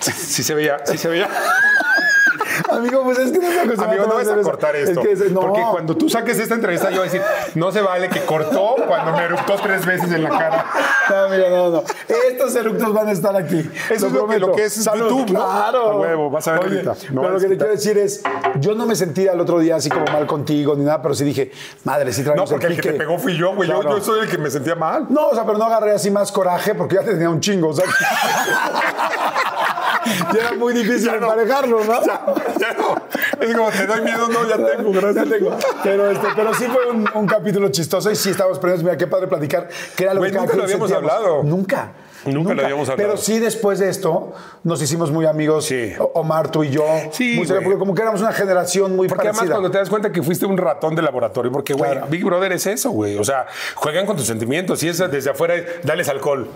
Sí, sí se veía, sí se veía.
Amigo, pues es que no me acostumbraba
Amigo, no vas a cortar
Es
esto.
que es- no.
Porque cuando tú saques esta entrevista, yo voy a decir, no se vale que cortó cuando me eruptó tres veces en la cara. (laughs)
No, mira, no, no. Estos eructos van a estar aquí.
Eso es lo que- lo que es YouTube, ¿no?
Claro.
A huevo, vas a ver
Oye,
ahorita.
pero
No vas
lo que te quiero decir es, yo no me sentí al otro día así como mal contigo ni nada, pero sí dije, madre, sí
No,
traemos
porque el que te pegó fui yo, güey. Yo-
Claro.
Yo, soy el que me sentía mal.
No, o sea, pero no agarré así más coraje porque ya tenía un chingo, o sea. (laughs) (laughs) ya era muy difícil
Ya no.
emparejarlo, ¿no?
Ya, ya no. Es como, te doy miedo, no, ya tengo,
Ya
gracias.
tengo. Pero, este, pero sí fue un, un capítulo chistoso y sí estábamos prendidos. Mira, qué padre platicar. Que era lo que
nunca lo habíamos
sentíamos.
hablado.
Nunca.
Nunca lo habíamos hablado.
Pero sí, después de esto, nos hicimos muy amigos.
Sí.
Omar, tú y yo.
Sí,
Muy serio, porque como que éramos una generación muy
Porque además
parecida.
cuando te das cuenta que fuiste un ratón de laboratorio, porque, güey,
Claro.
Big Brother es eso, güey. O sea, juegan con tus sentimientos y es desde afuera, dales alcohol,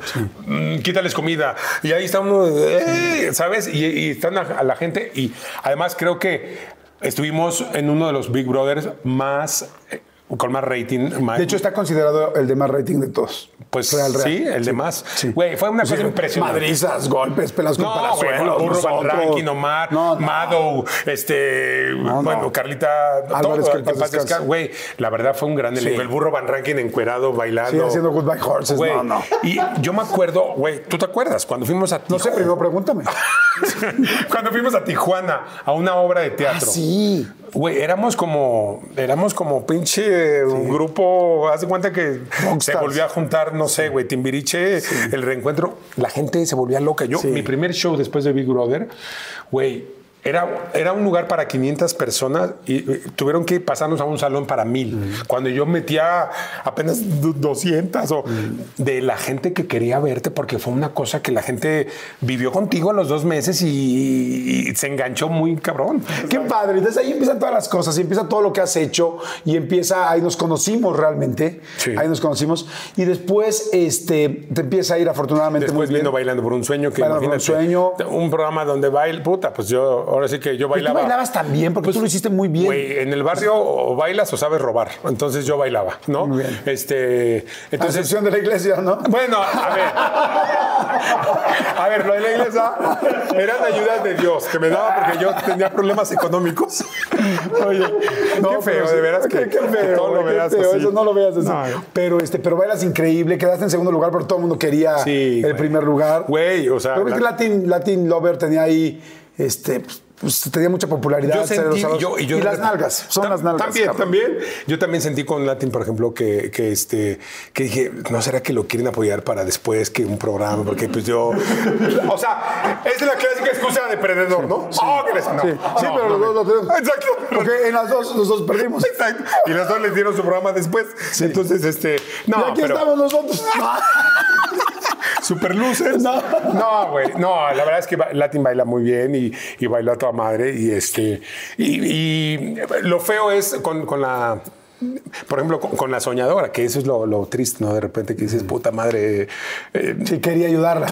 mm, quítales comida. Y ahí está uno, eh, ¿sabes? Y, y están a, a la gente. Y además creo que estuvimos en uno de los Big Brothers más, eh, con más rating. más-
De hecho, está considerado el de más rating de todos.
pues
Real, real.
sí, el de más.
Sí.
Güey, fue una
Sí,
cosa impresionante.
Madrizas, golpes, pelas con
No,
palazuelos,
Burro Van. Rankin, Omar,
No,
este,
no.
bueno, Carlita,
Álvarez,
todo. Güey, la verdad fue un gran elenco. El Burro Van Rankin encuerado, bailando.
Sí, haciendo Goodbye Horses.
Güey,
No, no.
Y yo me acuerdo, güey, ¿tú te acuerdas? Cuando fuimos a
No sé,
Tijuana-
primero pregúntame. (laughs)
Cuando fuimos a Tijuana a una obra de teatro.
Ah, sí.
Güey, éramos como, éramos como pinche un grupo, haz de cuenta que se volvió a juntar, no sé, güey, Timbiriche, el reencuentro, la gente se volvía loca. Yo, mi primer show después de Big Brother, güey, era, era un lugar para 500 personas y, y tuvieron que pasarnos a un salón para mil. Cuando yo metía apenas du- 200 o de la gente que quería verte, porque fue una cosa que la gente vivió contigo a los dos meses y, y se enganchó muy cabrón.
Qué padre. Entonces ahí empiezan todas las cosas, y empieza todo lo que has hecho y empieza, ahí nos conocimos realmente.
Sí.
Ahí nos conocimos. Y después este, te empieza a ir afortunadamente
Después
muy bien.
vino Bailando por un Sueño, que
Bailando por un Sueño.
un programa donde baila, puta, pues yo, ahora sí que yo
Y tú
bailaba.
bailabas también, porque tú lo hiciste muy bien.
Güey, en el barrio o bailas o sabes robar. Entonces yo bailaba, ¿no?
Muy bien.
Este,
A
entonces,
excepción de la iglesia, ¿no?
bueno, a ver. A ver, lo de la iglesia eran ayudas de Dios que me daba porque yo tenía problemas económicos. Oye, qué feo, de veras que,
qué, qué
que
feo,
todo lo
qué
veas
feo,
así.
Eso no lo veas así.
No.
Pero, este, pero bailas increíble, quedaste en segundo lugar, pero todo el mundo quería
Sí,
el
güey.
primer lugar.
Güey, o sea,
Pero ves que
la-
Latin, Latin Lover tenía ahí, este, pues, pues, tenía mucha popularidad.
Yo
los
sentí,
sábados.
yo, y, yo
y las nalgas, son las nalgas.
También,
cabrón.
también. Yo también sentí con Latin, por ejemplo, que, que, este, que dije, ¿no será que lo quieren apoyar para después que un programa? Porque pues yo... o sea, es la clásica excusa de perdedor, ¿no? Oh, que les- no,
Sí,
no,
sí, pero
no,
los dos lo tenemos.
Exacto.
Porque en las dos, los dos perdimos.
Exacto. Y los dos les dieron su programa después. Entonces, este... No,
y aquí
pero-
estamos nosotros. (laughs)
Super luces. No, güey. No, la verdad es que Latin baila muy bien y, y bailó a toda madre. Y este. Y, y lo feo es con, con la. Por ejemplo, con, con la soñadora, que eso es lo, lo triste, ¿no? De repente que dices, puta madre. eh,
Sí, quería ayudarla.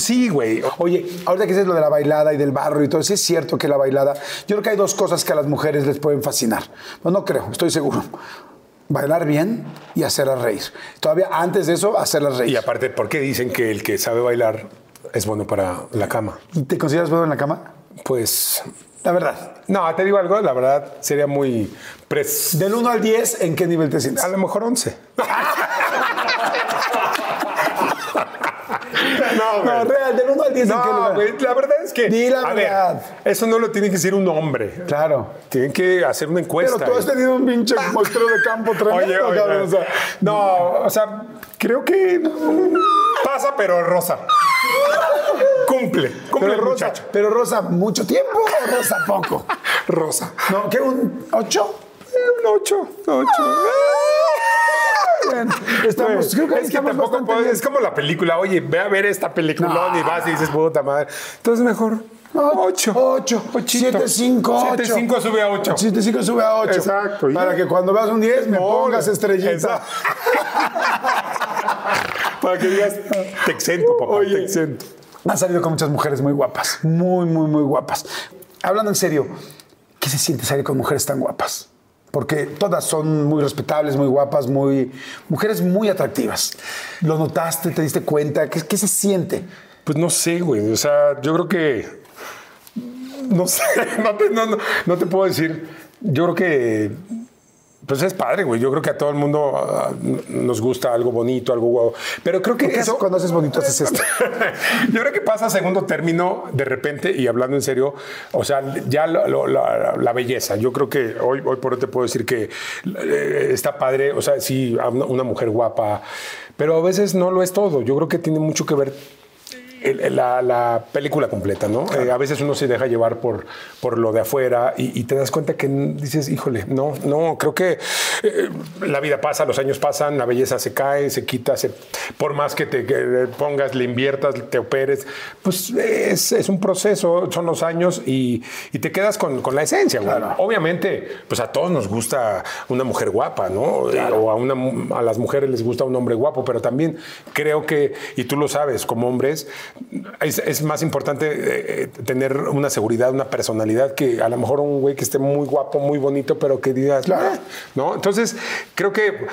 Sí, güey.
Oye, ahorita que dices lo de la bailada y del barro y todo, sí es cierto que la bailada, yo creo que hay dos cosas que a las mujeres les pueden fascinar. No, no creo, estoy seguro. Bailar bien y hacerlas reír. Todavía antes de eso, hacerlas reír.
Y aparte, ¿por qué dicen que el que sabe bailar es bueno para la cama?
¿Y ¿Te consideras bueno en la cama?
Pues.
La verdad.
No, te digo algo, la verdad sería muy. pres-
Del 1 al 10, ¿en qué nivel te sientes?
A lo mejor 11. (laughs) no,
No, real, del 1 al 10, ¿en qué
No, güey, la verdad es que.
Di la
a ver,
verdad.
eso no lo tiene que decir un hombre.
Claro.
Tienen que hacer una encuesta.
Pero tú has tenido un pinche muestreo de campo tremendo,
Oye, oye,
cabrón, o sea.
no, o sea, creo que pasa, pero rosa. Cumple, cumple
Pero Rosa,
muchacho.
pero Rosa, ¿mucho tiempo o Rosa poco? (laughs)
Rosa.
No, ¿qué? ¿Un 8?
Un 8, 8.
Bueno, estamos, creo que
es que tampoco puedes,
bien.
es como la película, oye, ve a ver esta película
No.
y vas y dices, puta madre. Entonces mejor 8.
8, 7, 5, 8.
7, 5 sube a 8.
7, 5 sube a 8.
Exacto.
Para que cuando veas un 10 me pongas estrellita. (laughs)
Para que digas, te exento, papá,
Oye.
te exento.
Han salido con muchas mujeres muy guapas. Muy, muy, muy guapas. Hablando en serio, ¿qué se siente salir con mujeres tan guapas? Porque todas son muy respetables, muy guapas, muy. mujeres muy atractivas. ¿Lo notaste? ¿Te diste cuenta? ¿Qué, se siente?
Pues no sé, güey. O sea, yo creo que. No sé, (laughs) no te puedo decir. Yo creo que. Pues es padre, güey. Yo creo que a todo el mundo ah, nos gusta algo bonito, algo guau. Pero creo que
¿Qué haces
eso.
cuando haces bonito haces esto? (laughs)
Yo creo que pasa a segundo término de repente y hablando en serio, o sea, ya lo- lo- la, la belleza. Yo creo que hoy, hoy por hoy te puedo decir que eh, está padre, o sea, sí, una, mujer guapa, pero a veces no lo es todo. Yo creo que tiene mucho que ver la, la película completa, ¿no? Eh, a veces uno se deja llevar por, por lo de afuera y, y te das cuenta que dices, híjole, no, no, creo que eh, la vida pasa, los años pasan, la belleza se cae, se quita, se, por más que te que pongas, le inviertas, te operes, pues es, es un proceso, son los años y, y te quedas con, con la esencia. güey. Obviamente, pues a todos nos gusta una mujer guapa, ¿no? O a, una, a las mujeres les gusta un hombre guapo, pero también creo que, y tú lo sabes, como hombres, es, es más importante eh, tener una seguridad, una personalidad que a lo mejor un güey que esté muy guapo, muy bonito, pero que digas,
Claro.
"Eh", ¿no? Entonces, creo que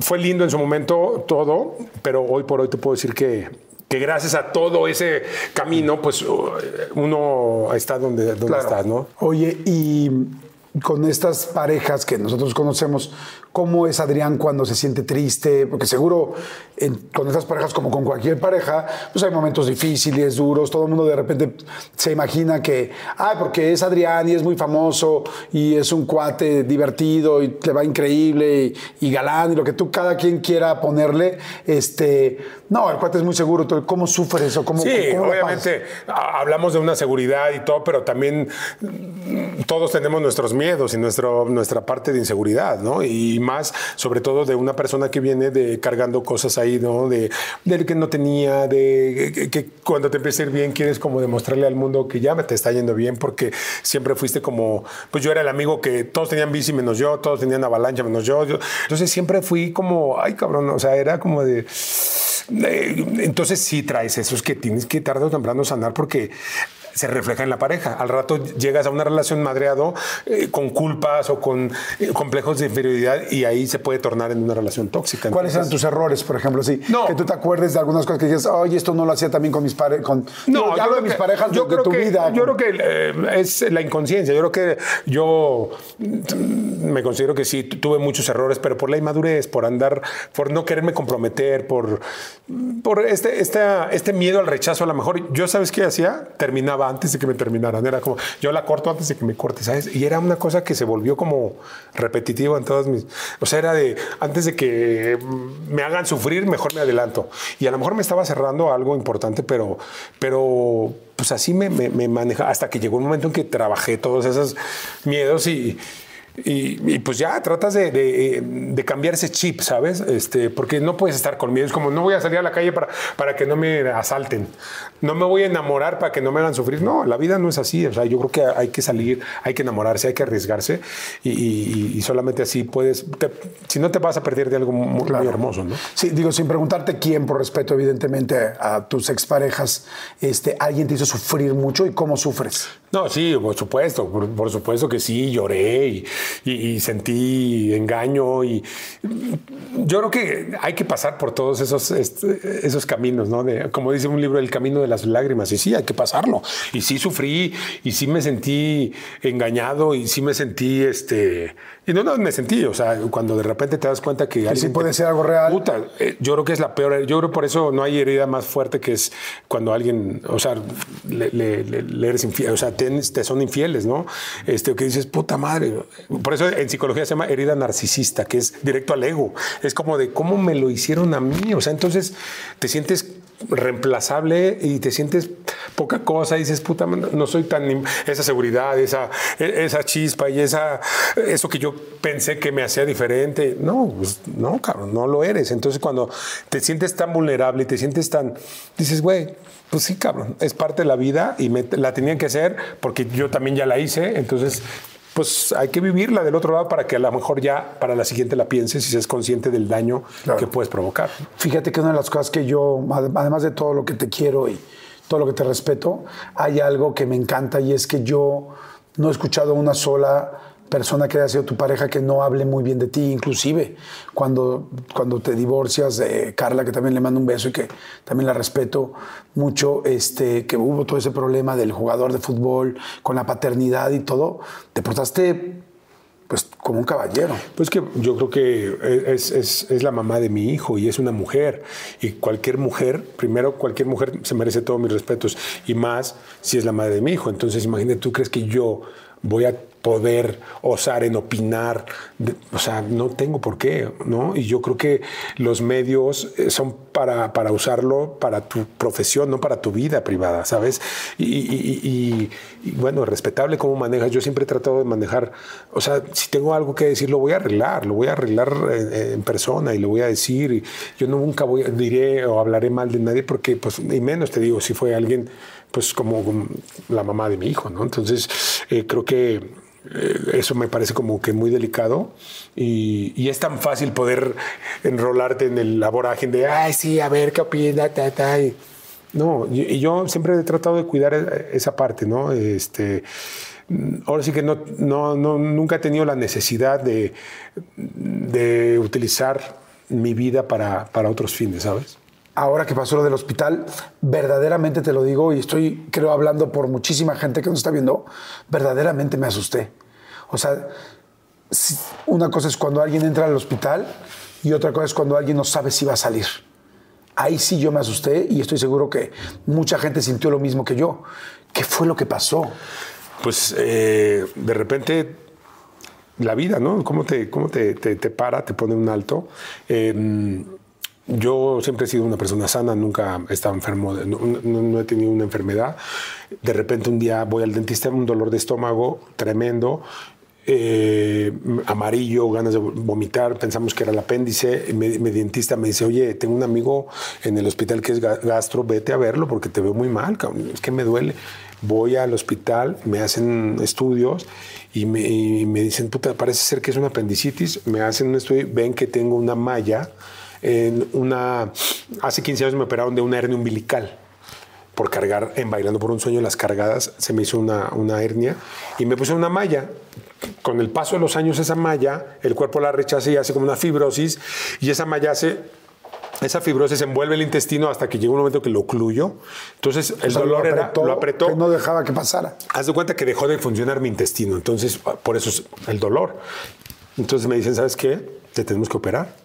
fue lindo en su momento todo, pero hoy por hoy te puedo decir que, que gracias a todo ese camino, pues uh, uno está donde, donde
Claro.
está, ¿no?
Oye, y con estas parejas que nosotros conocemos, ¿cómo es Adrián cuando se siente triste? Porque seguro en- con estas parejas, como con cualquier pareja, pues hay momentos difíciles, duros, todo el mundo de repente se imagina que, ah, porque es Adrián y es muy famoso y es un cuate divertido y le va increíble y, y galán y lo que tú cada quien quiera ponerle, este, no, el cuate es muy seguro, ¿cómo sufres o cómo,
Sí,
cómo
obviamente hablamos de una seguridad y todo, pero también mm, todos tenemos nuestros miedos y nuestro, nuestra parte de inseguridad, ¿no? Y más, sobre todo, de una persona que viene de cargando cosas ahí, ¿no? De, del que no tenía, de que, cuando te empieza a ir bien quieres como demostrarle al mundo que ya te está yendo bien porque siempre fuiste como, pues yo era el amigo que todos tenían bici menos yo, todos tenían avalancha menos yo. yo- entonces siempre fui como, ay cabrón, o sea, era como de... Eh, Entonces sí traes eso, es que tienes que tarde o temprano sanar porque se refleja en la pareja. Al rato llegas a una relación madreado eh, con culpas o con eh, complejos de inferioridad y ahí se puede tornar en una relación tóxica.
¿Cuáles eran tus errores, por ejemplo? Sí,
No.
que tú te acuerdes de algunas cosas que dices, oye, esto no lo hacía también con mis parejas. Con...
Yo
hablo de mis parejas
yo
de
creo
tu
que-
vida.
Yo creo que eh, es la inconsciencia. Yo creo que yo mm, me considero que sí tu- tuve muchos errores, pero por la inmadurez, por andar, por no quererme comprometer, por, por este, esta- este miedo al rechazo. A lo mejor yo, ¿sabes qué hacía? Terminaba antes de que me terminaran. Era como, yo la corto antes de que me corte, ¿sabes? Y era una cosa que se volvió como repetitiva en todas mis. O sea, era de antes de que me hagan sufrir, mejor me adelanto. Y a lo mejor me estaba cerrando algo importante, pero, pero pues así me, me, me maneja hasta que llegó un momento en que trabajé todos esos miedos y. Y, y, pues ya tratas de, de, de cambiar ese chip, ¿sabes? Este, porque no puedes estar con miedo. Es como no voy a salir a la calle para, para que no me asalten. No me voy a enamorar para que no me hagan sufrir. No, la vida no es así. O sea, yo creo que hay que salir, hay que enamorarse, hay que arriesgarse y, y- y solamente así puedes. te- si no te vas a perder de algo muy, muy hermoso, ¿no?
Sí, digo, sin preguntarte quién, por respeto, evidentemente, a tus exparejas, este, ¿alguien te hizo sufrir mucho y cómo sufres?
No, sí, por supuesto, por, por supuesto que sí, lloré y, y- sentí engaño y yo creo que hay que pasar por todos esos, esos caminos, ¿no? De, como dice un libro, el camino de las lágrimas, y sí, hay que pasarlo. Y sí sufrí y sí me sentí engañado y sí me sentí, este, y no, no me sentí, o sea, cuando de repente te das cuenta que...
sí
alguien
puede
te-
ser algo real.
Puta, eh, yo creo que es la peor. Yo creo por eso no hay herida más fuerte que es cuando alguien, o sea, le, le- le- le eres infiel, o sea, te son infieles, ¿no? Este, que dices, puta madre. Por eso en psicología se llama herida narcisista, que es directo al ego. Es como de cómo me lo hicieron a mí. O sea, entonces te sientes reemplazable y te sientes poca cosa y dices, puta, no soy tan... Esa seguridad, esa, e- esa chispa y esa, eso que yo pensé que me hacía diferente. No, pues, no, cabrón, no lo eres. Entonces cuando te sientes tan vulnerable y te sientes tan... Dices, güey, pues sí, cabrón, es parte de la vida y me, la tenían que hacer porque yo también ya la hice. Entonces pues hay que vivirla del otro lado para que a lo mejor ya para la siguiente la pienses y seas consciente del daño
Claro.
que puedes provocar.
Fíjate que una de las cosas que yo, ade- además de todo lo que te quiero y todo lo que te respeto, hay algo que me encanta y es que yo no he escuchado una sola persona que haya sido tu pareja que no hable muy bien de ti, inclusive cuando, cuando te divorcias, de Carla, que también le mando un beso y que también la respeto mucho, este, que hubo todo ese problema del jugador de fútbol con la paternidad y todo, te portaste pues como un caballero.
Pues que yo creo que es, es- es la mamá de mi hijo y es una mujer. Y cualquier mujer, primero, cualquier mujer se merece todos mis respetos. Y más si es la madre de mi hijo. Entonces, imagínate, ¿tú crees que yo voy a poder osar en opinar. O sea, no tengo por qué, ¿no? Y yo creo que los medios eh, son para, para usarlo para tu profesión, no para tu vida privada, ¿sabes? Y, y- y- bueno, respetable cómo manejas. Yo siempre he tratado de manejar, o sea, si tengo algo que decir, lo voy a arreglar, lo voy a arreglar en, persona y lo voy a decir. Yo nunca voy, diré o hablaré mal de nadie porque, pues, y menos te digo, si fue alguien, pues, como, la mamá de mi hijo, ¿no? Entonces, eh, creo que eso me parece como que muy delicado y, y es tan fácil poder enrolarte en el vorágine de, ay, sí, a ver qué opina, ta, ta. no, y, y yo siempre he tratado de cuidar eh, esa parte, ¿no? Este, mm, ahora sí que no, no, no, nunca he tenido la necesidad de, de utilizar mi vida para, para otros fines, ¿sabes?
Ahora que pasó lo del hospital, verdaderamente te lo digo y estoy, creo, hablando por muchísima gente que nos está viendo, verdaderamente me asusté. O sea, una cosa es cuando alguien entra al hospital y otra cosa es cuando alguien no sabe si va a salir. Ahí sí yo me asusté y estoy seguro que mucha gente sintió lo mismo que yo. ¿Qué fue lo que pasó?
Pues eh, de repente la vida, ¿no? ¿Cómo te, cómo te, te- te para, te pone un alto? Eh, yo siempre he sido una persona sana, nunca he estado enfermo, no, no- no he tenido una enfermedad. De repente un día voy al dentista, un dolor de estómago tremendo, eh, amarillo, ganas de vomitar, pensamos que era el apéndice. Mi, mi dentista me dice, oye, tengo un amigo en el hospital que es ga- gastro, vete a verlo porque te veo muy mal, es que me duele. Voy al hospital, me hacen estudios y me, y me dicen, puta, parece ser que es una apendicitis. Me hacen un estudio ven que tengo una malla en una... Hace 15 años me operaron de una hernia umbilical por cargar en Bailando por un Sueño, las cargadas, se me hizo una, una hernia y me puse una malla. Con el paso de los años, esa malla, el cuerpo la rechaza y hace como una fibrosis, y esa malla hace. Esa fibrosis envuelve el intestino hasta que llega un momento que lo ocluyo. Entonces, el
O sea,
dolor era, lo apretó.
Que no dejaba que pasara.
Haz de cuenta que dejó de funcionar mi intestino. Entonces, por eso es el dolor. Entonces me dicen, ¿sabes qué? Te tenemos que operar.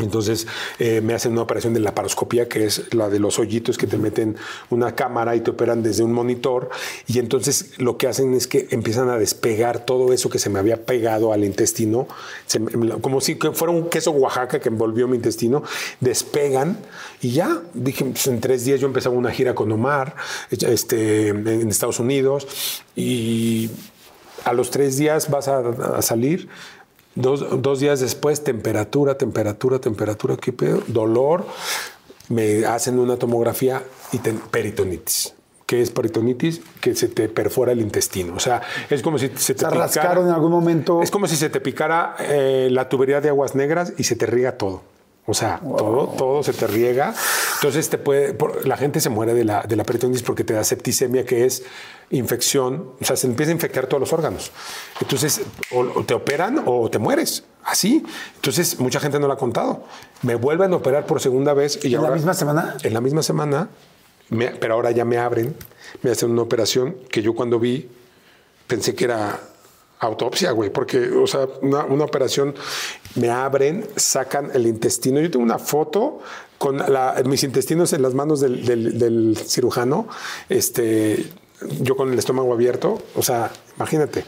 Entonces eh, me hacen una operación de laparoscopía, que es la de los hoyitos que te meten una cámara y te operan desde un monitor. Y entonces lo que hacen es que empiezan a despegar todo eso que se me había pegado al intestino, se como si fuera un queso Oaxaca que envolvió mi intestino. Despegan y ya, dije, pues, en tres días yo empezaba una gira con Omar este, en Estados Unidos y a los tres días vas a, a salir. Dos, dos días después, temperatura, temperatura, temperatura, ¿qué pedo? Dolor. Me hacen una tomografía y ten- peritonitis. ¿Qué es peritonitis? Que se te perfora el intestino. O sea, es como si se te
Se rascaron en algún momento.
Es como si se te picara eh, la tubería de aguas negras y se te riega todo. O sea, todo, todo se te riega. Entonces te puede, por- la gente se muere de la, de la peritonitis porque te da septicemia, que es infección. O sea, se empieza a infectar todos los órganos. Entonces, o, o te operan o te mueres. Así. Entonces, mucha gente no lo ha contado. Me vuelven a operar por segunda vez. Y
¿En la misma semana?
En la misma semana, me- pero ahora ya me abren, me hacen una operación que yo cuando vi pensé que era autopsia, güey, porque, o sea, una, una operación, me abren, sacan el intestino. Yo tengo una foto con la- mis intestinos en las manos del, del- del cirujano, este, yo con el estómago abierto, o sea, imagínate.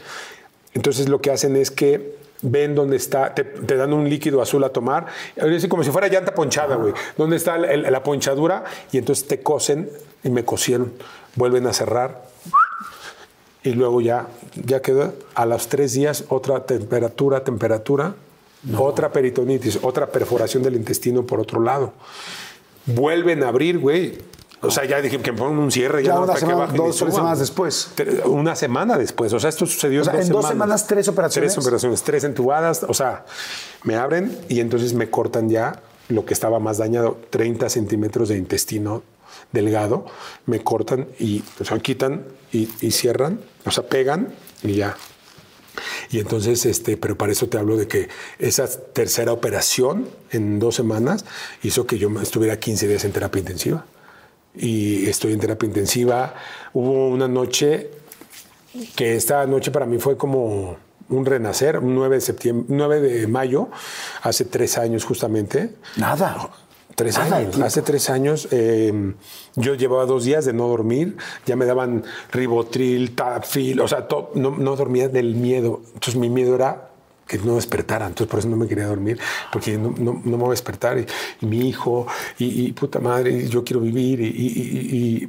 Entonces lo que hacen es que ven dónde está, te, te dan un líquido azul a tomar, es como si fuera llanta ponchada, güey. ¿Dónde está el- el- la ponchadura? Y entonces te cosen y me cosieron. Vuelven a cerrar, y luego ya, ya quedó a los tres días otra temperatura, temperatura, otra peritonitis, otra perforación del intestino por otro lado. Vuelven a abrir, güey. O sea, ya dije que me ponen un cierre.
Ya
no,
una
que
semana,
y
dos, tres semanas después.
Una semana después. O sea, esto sucedió
O sea, en dos semanas, tres operaciones.
Tres operaciones, tres entubadas. O sea, me abren y entonces me cortan ya lo que estaba más dañado, 30 centímetros de intestino delgado. Me cortan y o sea, quitan y, cierran, o sea, pegan y ya. Y entonces, este, pero para eso te hablo de que esa tercera operación en dos semanas hizo que yo estuviera 15 días en terapia intensiva. Y estoy en terapia intensiva. Hubo una noche que esta noche para mí fue como un renacer, un 9 de septiembre, 9 de mayo, hace tres años justamente.
Nada.
Tres años. Hace tres años eh, yo llevaba dos días de no dormir. Ya me daban ribotril, tafil, o sea, to- no, no dormía del miedo. Entonces mi miedo era que no despertara. Entonces por eso no me quería dormir, porque no, no- no me voy a despertar. Y, y mi hijo, y, y puta madre, yo quiero vivir. Y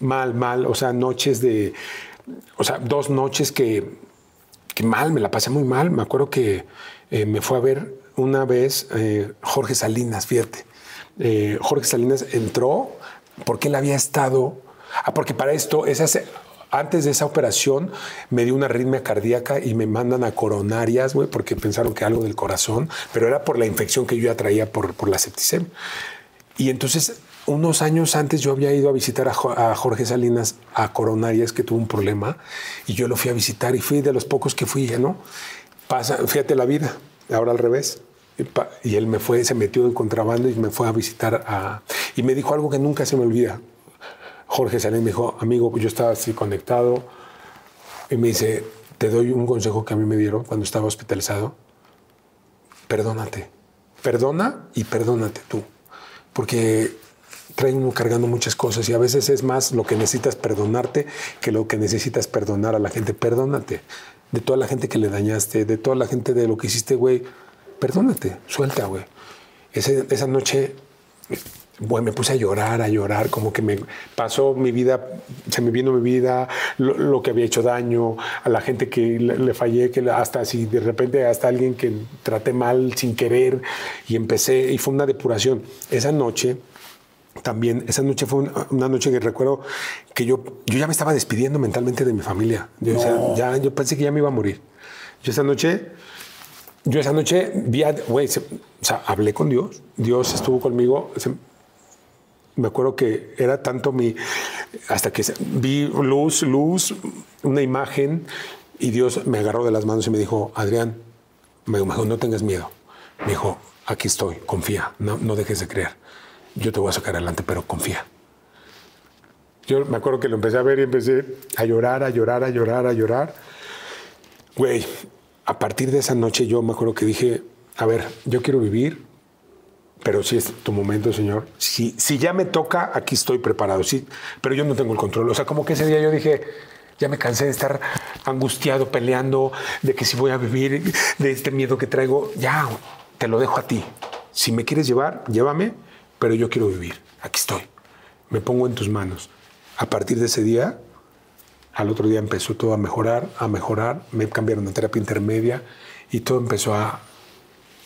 mal, mal. O sea, noches de... O sea, dos noches que, que mal, me la pasé muy mal. Me acuerdo que eh, me fue a ver una vez eh, Jorge Salinas, fíjate. Eh, Jorge Salinas entró porque él había estado. Ah, porque para esto, antes de esa operación, me dio una arritmia cardíaca y me mandan a coronarias, güey, porque pensaron que algo del corazón, pero era por la infección que yo ya traía por, la septicemia. Y entonces, unos años antes, yo había ido a visitar a Jorge Salinas a Coronarias, que tuvo un problema, y yo lo fui a visitar y fui de los pocos que fui, ¿no? Pasa, fíjate la vida, ahora al revés. Y, él me fue, se metió en contrabando y me fue a visitar a... Y me dijo algo que nunca se me olvida. Jorge Salinas me dijo, amigo, yo estaba así conectado, y me dice, te doy un consejo que a mí me dieron cuando estaba hospitalizado. Perdónate. Perdona y perdónate tú. Porque trae uno cargando muchas cosas y a veces es más lo que necesitas perdonarte que lo que necesitas perdonar a la gente. Perdónate de toda la gente que le dañaste, de toda la gente de lo que hiciste, güey. Perdónate, suelta, güey. Ese- esa noche bueno, me puse a llorar, a llorar, como que me pasó mi vida, se me vino mi vida, lo, lo que había hecho daño, a la gente que le, le fallé, que hasta si de repente hasta alguien que traté mal sin querer y empecé, y fue una depuración. Esa noche, también, esa noche fue una, una noche que recuerdo que yo, yo ya me estaba despidiendo mentalmente de mi familia. Yo, o sea, ya, yo pensé que ya me iba a morir. Yo esa noche yo esa noche vi, a- güey, o sea, hablé con Dios. Dios estuvo conmigo. Me acuerdo que era tanto mi, hasta que vi luz, luz, una imagen y Dios me agarró de las manos y me dijo, Adrián, me dijo, no tengas miedo. Me dijo, aquí estoy, confía, no, no dejes de creer. Yo te voy a sacar adelante, pero confía. Yo me acuerdo que lo empecé a ver y empecé a llorar, a llorar, a llorar, a llorar. Güey, a partir de esa noche yo me acuerdo que dije, a ver, yo quiero vivir, pero si es tu momento, Señor. Si, si ya me toca, aquí estoy preparado, sí, pero yo no tengo el control. O sea, como que ese día yo dije, ya me cansé de estar angustiado, peleando, de que si voy a vivir, de este miedo que traigo, ya, te lo dejo a ti. Si me quieres llevar, llévame, pero yo quiero vivir. Aquí estoy. Me pongo en tus manos. A partir de ese día, al otro día empezó todo a mejorar, a mejorar. Me cambiaron a terapia intermedia y todo empezó a,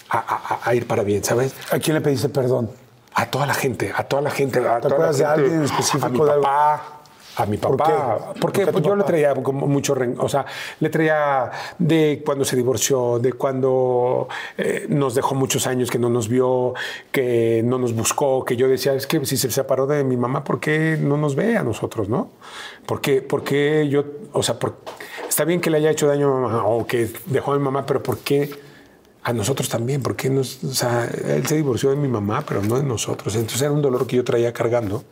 a, a- a ir para bien, ¿sabes?
¿A quién le pediste perdón?
A toda la gente, a toda la gente. A
¿Te
toda la
acuerdas de alguien en específico
A mi
de
papá. A mi
¿Por
papá.
qué?
Porque
¿Por qué tu
pues, yo le
papá?
traía como mucho. ren- O sea, le traía de cuando se divorció, de cuando eh, nos dejó muchos años que no nos vio, que no nos buscó, que yo decía, es que si se separó de mi mamá, ¿por qué no nos ve a nosotros, no? ¿Por qué, por qué yo, o sea, por- está bien que le haya hecho daño a mamá o que dejó a mi mamá, pero ¿por qué? A nosotros también, porque nos, o sea, él se divorció de mi mamá, pero no de nosotros. Entonces era un dolor que yo traía cargando.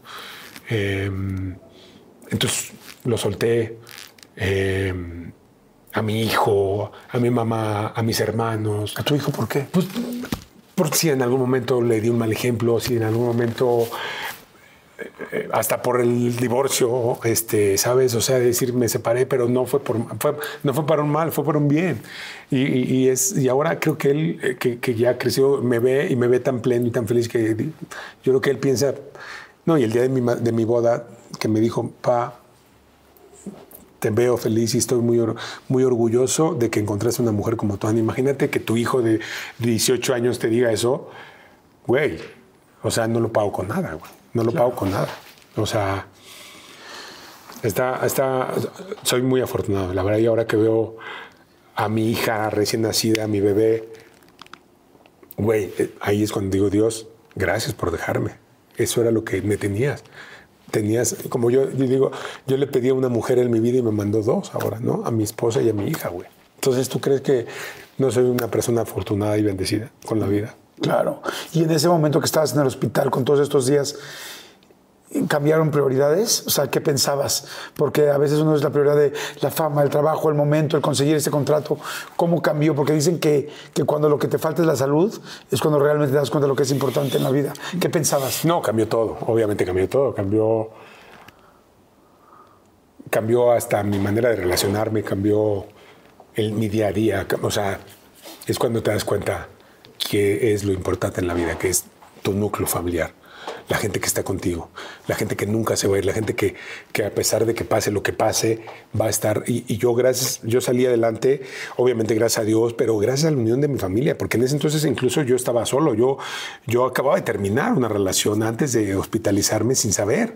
Eh, entonces lo solté eh, a mi hijo, a mi mamá, a mis hermanos.
¿A tu hijo por qué?
Pues, porque si en algún momento le di un mal ejemplo, si en algún momento, eh, hasta por el divorcio, este, ¿sabes? O sea, decir me separé, pero no fue por, fue- no fue para un mal, fue por un bien. Y, y- y es, y ahora creo que él, eh, que, que ya creció, me ve y me ve tan pleno y tan feliz que yo creo que él piensa, no, y el día de mi, de mi boda, que me dijo, pa, te veo feliz y estoy muy, muy orgulloso de que encontraste una mujer como tú. Ana. Imagínate que tu hijo de 18 años te diga eso, güey. O sea, no lo pago con nada, güey. No lo pago con nada. O sea, está, está, soy muy afortunado. La verdad, y ahora que veo a mi hija recién nacida, a mi bebé, güey, eh, ahí es cuando digo, Dios, gracias por dejarme. Eso era lo que me tenías. Tenías, como yo, yo digo, yo le pedí a una mujer en mi vida y me mandó dos ahora, ¿no? A mi esposa y a mi hija, güey. Entonces, ¿tú crees que no soy una persona afortunada y bendecida con la vida?
Claro. Y en ese momento que estabas en el hospital con todos estos días, ¿Cambiaron prioridades? O sea, ¿qué pensabas? Porque a veces uno es la prioridad de la fama, el trabajo, el momento, el conseguir este contrato. ¿Cómo cambió? Porque dicen que, que cuando lo que te falta es la salud, es cuando realmente te das cuenta de lo que es importante en la vida. ¿Qué pensabas?
No, cambió todo. Obviamente cambió todo. Cambió. Cambió hasta mi manera de relacionarme, cambió el, mi día a día. O sea, es cuando te das cuenta que es lo importante en la vida, que es tu núcleo familiar la gente que está contigo, la gente que nunca se va a ir, la gente que, que a pesar de que pase lo que pase, va a estar. Y, yo, gracias, yo salí adelante, obviamente gracias a Dios, pero gracias a la unión de mi familia, porque en ese entonces incluso yo estaba solo. Yo, yo acababa de terminar una relación antes de hospitalizarme sin saber,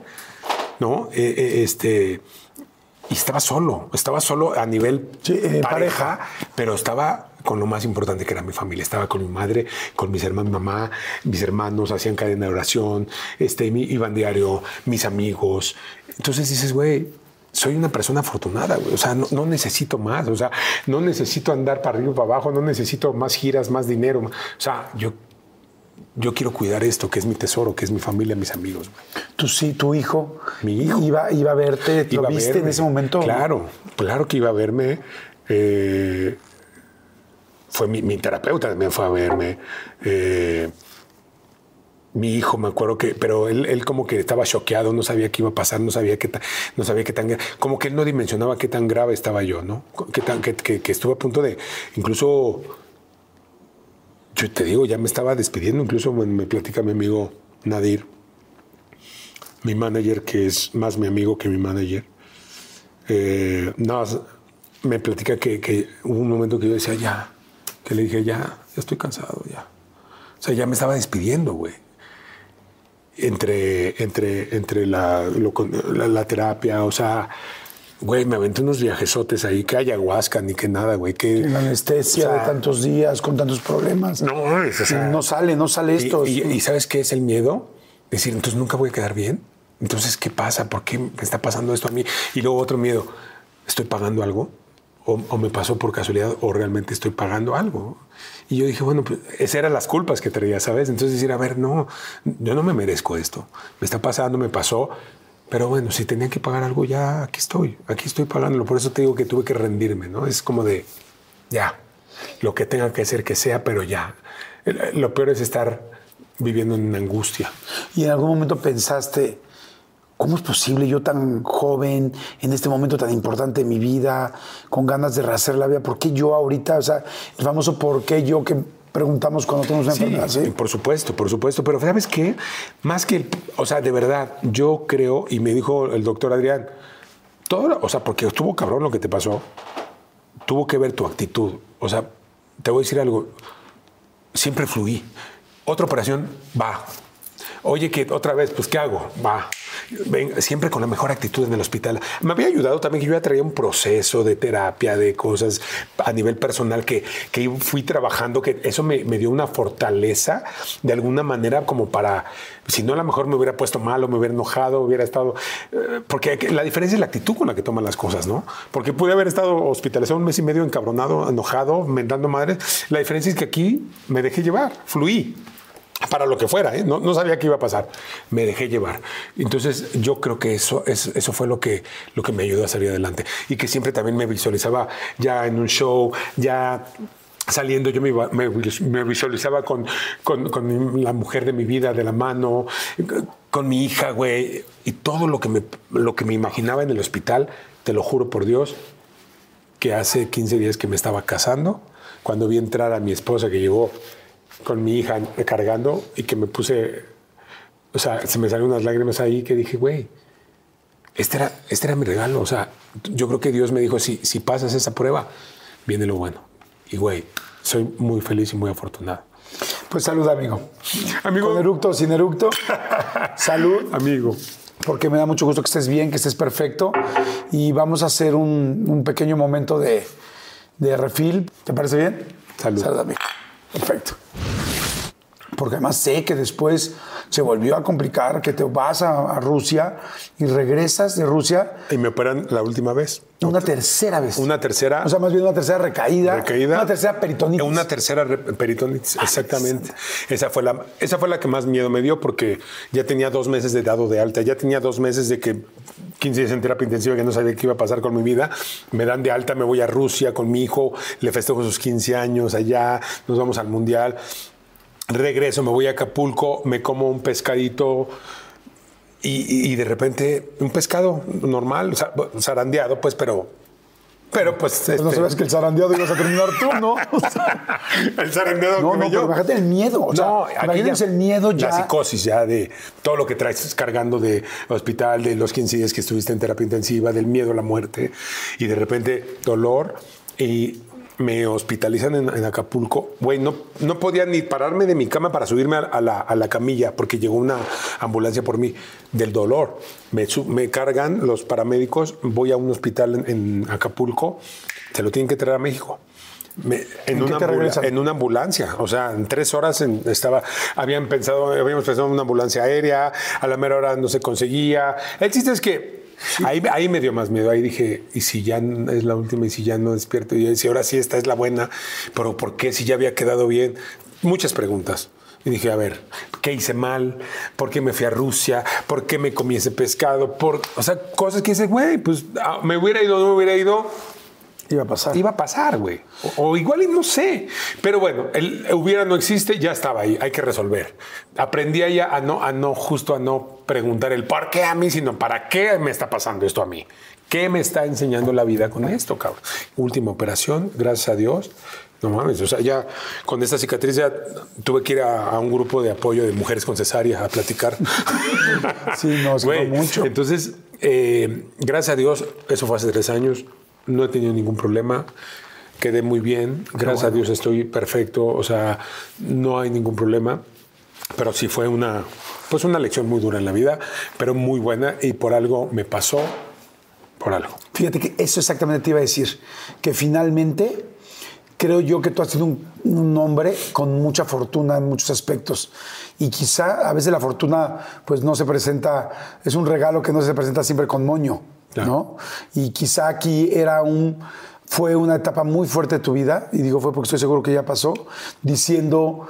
¿no? Eh, eh, este. Y estaba solo, estaba solo a nivel
eh,
pareja, pero estaba con lo más importante que era mi familia. Estaba con mi madre, con mis hermanos, mi mamá, mis hermanos hacían cadena de oración, este, iban diario, mis amigos. Entonces dices, güey, soy una persona afortunada, güey. O sea, no, necesito más. O sea, no necesito andar para arriba y para abajo, no necesito más giras, más dinero. O sea, yo, yo quiero cuidar esto, que es mi tesoro, que es mi familia, mis amigos. Güey.
Tú sí, tu hijo.
Mi hijo.
Iba, iba a verte, ¿lo viste en ese momento?
Claro, claro que iba a verme. Eh, fue mi, terapeuta también fue a verme. Eh, mi hijo, me acuerdo que, pero él, como que estaba choqueado, no sabía qué iba a pasar, no sabía qué, no sabía qué tan, como que él no dimensionaba qué tan grave estaba yo, ¿no? Que, tan, que, que, estuve a punto de, incluso, yo te digo, ya me estaba despidiendo, incluso me, platica mi amigo Nadir, mi manager, que es más mi amigo que mi manager. Eh, me platica que, que hubo un momento que yo decía, ya, que le dije, ya, ya estoy cansado, ya. O sea, ya me estaba despidiendo, güey. Entre, entre, entre la, la, terapia, o sea, güey, me aventé unos viajesotes ahí, que ayahuasca ni que nada, güey. Que,
la anestesia de tantos días, con tantos problemas.
No, es, o sea,
no sale, no sale esto.
Y, ¿sabes qué es el miedo? Decir, entonces nunca voy a quedar bien. Entonces, ¿qué pasa? ¿Por qué me está pasando esto a mí? Y luego otro miedo, ¿estoy pagando algo? O, me pasó por casualidad o realmente estoy pagando algo. Y yo dije, bueno, pues esas eran las culpas que traía, ¿sabes? Entonces decir, a ver, no, yo no me merezco esto. Me está pasando, me pasó. Pero bueno, si tenía que pagar algo, ya aquí estoy, aquí estoy pagándolo. Por eso te digo que tuve que rendirme, ¿no? Es como de, ya, lo que tenga que ser que sea, pero ya. Lo peor es estar viviendo en angustia.
¿Y en algún momento pensaste, ¿Cómo es posible yo tan joven, en este momento tan importante de mi vida, con ganas de rehacer la vida? ¿Por qué yo ahorita? O sea, el famoso ¿por qué yo que preguntamos cuando tenemos una enfermedad. ¿sí?
Por supuesto, por supuesto. Pero ¿sabes qué? Más que, o sea, de verdad, yo creo, y me dijo el doctor Adrián, todo, o sea, porque estuvo cabrón lo que te pasó, tuvo que ver tu actitud. O sea, te voy a decir algo, siempre fluí. Otra operación, va. Oye, que otra vez, pues, ¿qué hago? Va siempre con la mejor actitud en el hospital. Me había ayudado también que yo ya traía un proceso de terapia, de cosas a nivel personal que, que fui trabajando, que eso me, dio una fortaleza de alguna manera como para, si no a lo mejor me hubiera puesto mal o me hubiera enojado, hubiera estado, eh, porque la diferencia es la actitud con la que toman las cosas, ¿no? Porque pude haber estado hospitalizado un mes y medio encabronado, enojado, mentando madres. La diferencia es que aquí me dejé llevar, fluí para lo que fuera, ¿eh? no, sabía qué iba a pasar. Me dejé llevar. Entonces yo creo que eso, fue lo que, me ayudó a salir adelante. Y que siempre también me visualizaba ya en un show, ya saliendo, yo me, visualizaba con, con, la mujer de mi vida de la mano, con mi hija, güey. Y todo lo que, me, lo que me imaginaba en el hospital, te lo juro por Dios, que hace 15 días que me estaba casando, cuando vi entrar a mi esposa que llegó con mi hija cargando y que me puse, o sea, se me salieron unas lágrimas ahí que dije, güey, este era, este era mi regalo. O sea, yo creo que Dios me dijo, si, si pasas esa prueba, viene lo bueno. Y güey, soy muy feliz y muy afortunado.
Pues salud, amigo.
Amigo.
Con eructo, sin eructo. (laughs) salud.
Amigo.
Porque me da mucho gusto que estés bien, que estés perfecto. Y vamos a hacer un, un pequeño momento de, de refil. ¿Te parece bien?
Salud.
Salud, amigo. Perfecto. porque además sé que después se volvió a complicar, que te vas a, a Rusia y regresas de Rusia
Y me operan la última vez.
una tercera vez.
Una tercera.
O sea, más bien una tercera recaída.
Recaída.
Una tercera peritonitis.
Una tercera peritonitis, exactamente. Esa fue, la, esa fue la que más miedo me dio porque ya tenía dos meses de dado de alta, ya tenía dos meses de que 15 días en terapia intensiva que no sabía qué iba a pasar con mi vida. Me dan de alta, me voy a Rusia con mi hijo, le festejo sus 15 años allá, nos vamos al mundial. Regreso, me voy a Acapulco, me como un pescadito y, de repente un pescado normal, za- zarandeado, pues, pero. Pero pues.
Pues no
este,
sabes que el zarandeado ibas a terminar tú, ¿no? (laughs) O sea,
el zarandeado
no,
que
no,
me
pero el miedo. O sea,
No,
imagínense
ya-
el miedo ya.
La psicosis ya de todo lo que traes cargando de hospital, de los 15 días que estuviste en terapia intensiva, del miedo a la muerte y de repente dolor y me hospitalizan en, en Acapulco. Güey, no, no podía ni pararme de mi cama para subirme a, a la, a la camilla porque llegó una ambulancia por mí del dolor. Me, me cargan los paramédicos, voy a un hospital en, en Acapulco, se lo tienen que traer a México. Me- en,
¿En
una en una ambulancia, o sea, en tres horas en- estaba, habían pensado, habíamos pensado en una ambulancia aérea, a la mera hora no se conseguía. El chiste es que ahí, ahí me dio más miedo, ahí dije, y si ya es la última y si ya no despierto, y yo decía, ahora sí, esta es la buena, pero ¿por qué si ya había quedado bien? Muchas preguntas. Y dije, a ver, ¿qué hice mal? ¿Por qué me fui a Rusia? ¿Por qué me comí ese pescado? Por, o sea, cosas que dices, güey, pues ah, me hubiera ido, no me hubiera ido.
Iba a pasar.
Iba a pasar, güey. O, o igual y no sé. Pero bueno, el hubiera no existe, ya estaba ahí, hay que resolver. Aprendí ahí a no, a no, justo a no preguntar el por qué a mí, sino para qué me está pasando esto a mí. ¿Qué me está enseñando la vida con esto, cabrón? Última operación, gracias a Dios. No mames, o sea, ya con esta cicatriz ya tuve que ir a, a un grupo de apoyo de mujeres con cesárea a platicar. (laughs)
Sí, no, se mucho.
Entonces, eh, gracias a Dios, eso fue hace tres años, no he tenido ningún problema, quedé muy bien, gracias a Dios estoy perfecto, o sea, no hay ningún problema, pero sí fue una, pues una lección muy dura en la vida, pero muy buena. Y por algo me pasó, por algo.
Fíjate que eso exactamente te iba a decir, que finalmente creo yo que tú has sido un, un hombre con mucha fortuna en muchos aspectos. Y quizá a veces la fortuna pues no se presenta, es un regalo que no se presenta siempre con moño, ¿no? Y quizá aquí era un, fue una etapa muy fuerte de tu vida, y digo fue porque estoy seguro que ya pasó, diciendo,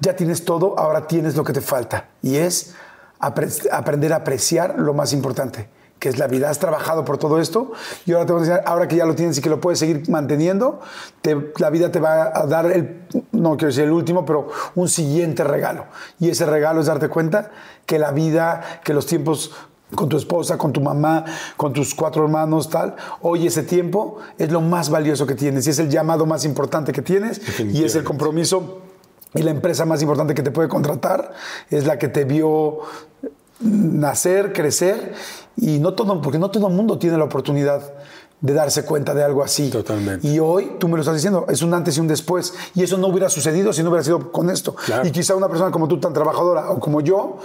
ya tienes todo, ahora tienes lo que te falta, y es apre- aprender a apreciar lo más importante, que es la vida. Has trabajado por todo esto y ahora te voy a decir, ahora que ya lo tienes y que lo puedes seguir manteniendo, te- la vida te va a dar el, no quiero decir el último, pero un siguiente regalo. Y ese regalo es darte cuenta que la vida, que los tiempos con tu esposa, con tu mamá, con tus cuatro hermanos, tal, hoy ese tiempo es lo más valioso que tienes y es el llamado más importante que tienes y es el compromiso y la empresa más importante que te puede contratar es la que te vio nacer, crecer y no todo, porque no todo el mundo tiene la oportunidad de darse cuenta de algo así.
Totalmente.
Y hoy, tú me lo estás diciendo, es un antes y un después. Y eso no hubiera sucedido si no hubiera sido con esto.
Claro.
Y quizá una persona como tú, tan trabajadora, o como yo,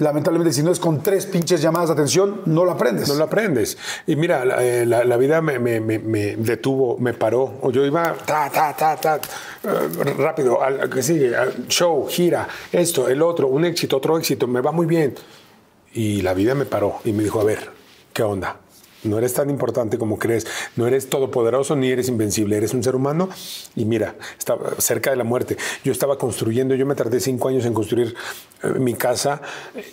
lamentablemente, si no es con tres pinches llamadas de atención, no lo aprendes.
No lo aprendes. Y mira, la, eh, vida me, detuvo, me paró. O yo iba ta, ta, ta, ta, eh, rápido, que sigue, show, gira, esto, el otro, un éxito, otro éxito, me va muy bien. Y la vida me paró y me dijo, a ver, ¿qué onda? No eres tan importante como crees, no eres todopoderoso ni eres invencible, eres un ser humano y mira, estaba cerca de la muerte. Yo estaba construyendo, yo me tardé cinco años en construir eh, mi casa, eh,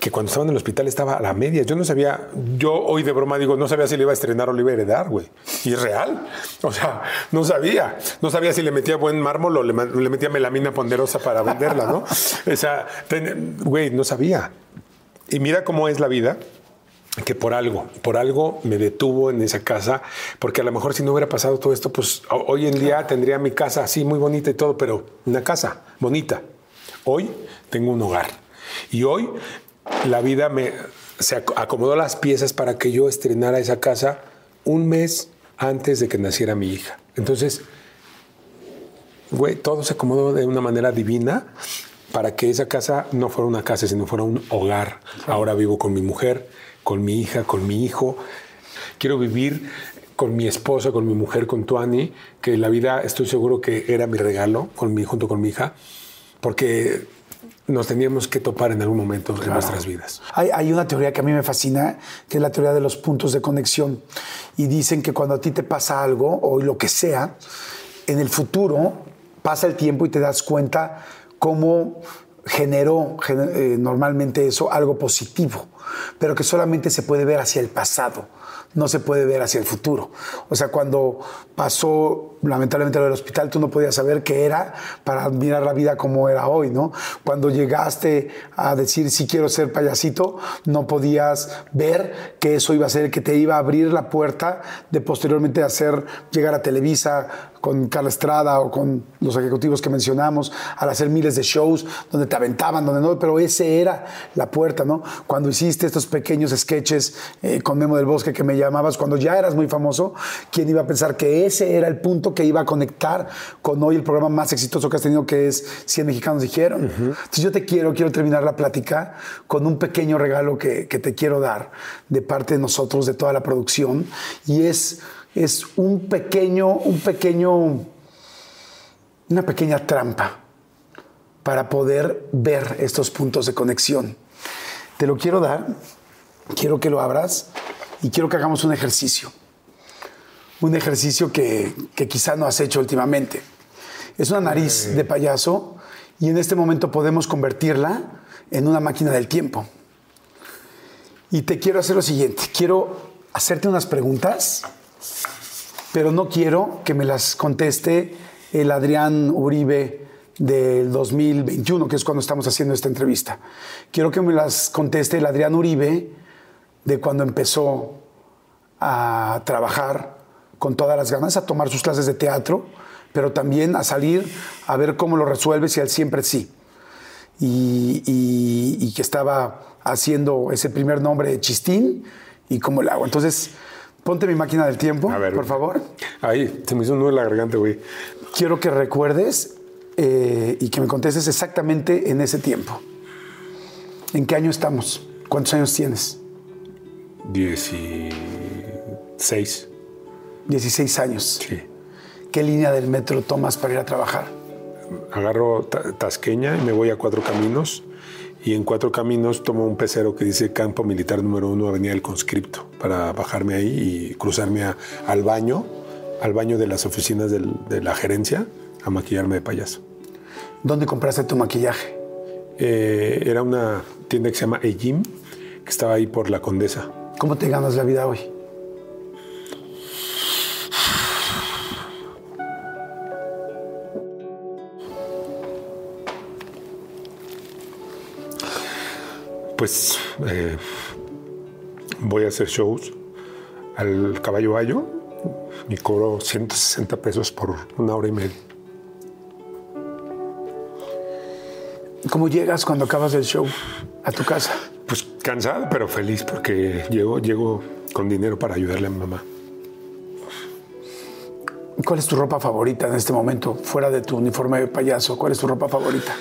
que cuando estaba en el hospital estaba a la media. Yo no sabía, yo hoy de broma digo, no sabía si le iba a estrenar o le iba a heredar, güey. Y es real. O sea, no sabía. No sabía si le metía buen mármol o le, metía melamina ponderosa para venderla, ¿no? O sea, güey, no sabía. Y mira cómo es la vida, que por algo, por algo me detuvo en esa casa, porque a lo mejor si no hubiera pasado todo esto, pues ho- hoy en día tendría mi casa así muy bonita y todo, pero una casa bonita. Hoy tengo un hogar. Y hoy la vida me se ac- acomodó las piezas para que yo estrenara esa casa un mes antes de que naciera mi hija. Entonces, güey, todo se acomodó de una manera divina para que esa casa no fuera una casa, sino fuera un hogar. Ahora vivo con mi mujer, con mi hija, con mi hijo. Quiero vivir con mi esposa, con mi mujer, con Tuani, que la vida estoy seguro que era mi regalo con mi, junto con mi hija, porque nos teníamos que topar en algún momento de nuestras vidas.
Hay, hay, una teoría que a mí me fascina, que es la teoría de los puntos de conexión. Y dicen que cuando a ti te pasa algo, o lo que sea, en el futuro pasa el tiempo y te das cuenta cómo generó eh, normalmente eso algo positivo, pero que solamente se puede ver hacia el pasado no se puede ver hacia el futuro. O sea, cuando pasó lamentablemente lo del hospital, tú no podías saber qué era para mirar la vida como era hoy, ¿no? Cuando llegaste a decir si quiero ser payasito, no podías ver que eso iba a ser el que te iba a abrir la puerta de posteriormente hacer llegar a Televisa con Carla Estrada o con los ejecutivos que mencionamos, al hacer miles de shows donde te aventaban, donde no, pero ese era la puerta, ¿no? Cuando hiciste estos pequeños sketches eh, con Memo del Bosque que me llamabas, cuando ya eras muy famoso, ¿quién iba a pensar que ese era el punto que iba a conectar con hoy el programa más exitoso que has tenido, que es 100 mexicanos dijeron. Entonces yo te quiero, quiero terminar la plática con un pequeño regalo que, que, te quiero dar de parte de nosotros, de toda la producción, y es, es un pequeño, un pequeño, una pequeña trampa para poder ver estos puntos de conexión. Te lo quiero dar, quiero que lo abras y quiero que hagamos un ejercicio un ejercicio que, quizá no has hecho últimamente. Es una nariz de payaso y en este momento podemos convertirla en una máquina del tiempo. Y te quiero hacer lo siguiente, quiero hacerte unas preguntas, pero no quiero que me las conteste el Adrián Uribe del 2021, que es cuando estamos haciendo esta entrevista. Quiero que me las conteste el Adrián Uribe de cuando empezó a trabajar con todas las ganas a tomar sus clases de teatro, pero también a salir a ver cómo lo resuelve si él siempre sí. Y, que estaba haciendo ese primer nombre de Chistín y cómo lo hago. Entonces, ponte mi máquina del tiempo, a ver, por favor.
Ahí, se me hizo un nudo en la garganta, güey.
Quiero que recuerdes eh, y que me contestes exactamente en ese tiempo. ¿En qué año estamos? ¿Cuántos años tienes?
Dieciséis.
16 años.
Sí.
¿Qué línea del metro tomas para ir a trabajar?
Agarro Tasqueña y me voy a Cuatro Caminos. Y en Cuatro Caminos tomo un pecero que dice Campo Militar número uno, Avenida del Conscripto, para bajarme ahí y cruzarme al baño, al baño de las oficinas de la gerencia, a maquillarme de payaso.
¿Dónde compraste tu maquillaje?
Eh, era una tienda que se llama Ejim, que estaba ahí por la Condesa.
¿Cómo te ganas la vida hoy?
Pues eh, voy a hacer shows al Caballo Bayo y cobro 160 pesos por una hora y media.
¿Cómo llegas cuando acabas el show a tu casa?
Pues cansado, pero feliz porque llego, llego con dinero para ayudarle a mi mamá.
¿Cuál es tu ropa favorita en este momento, fuera de tu uniforme de payaso? ¿Cuál es tu ropa favorita?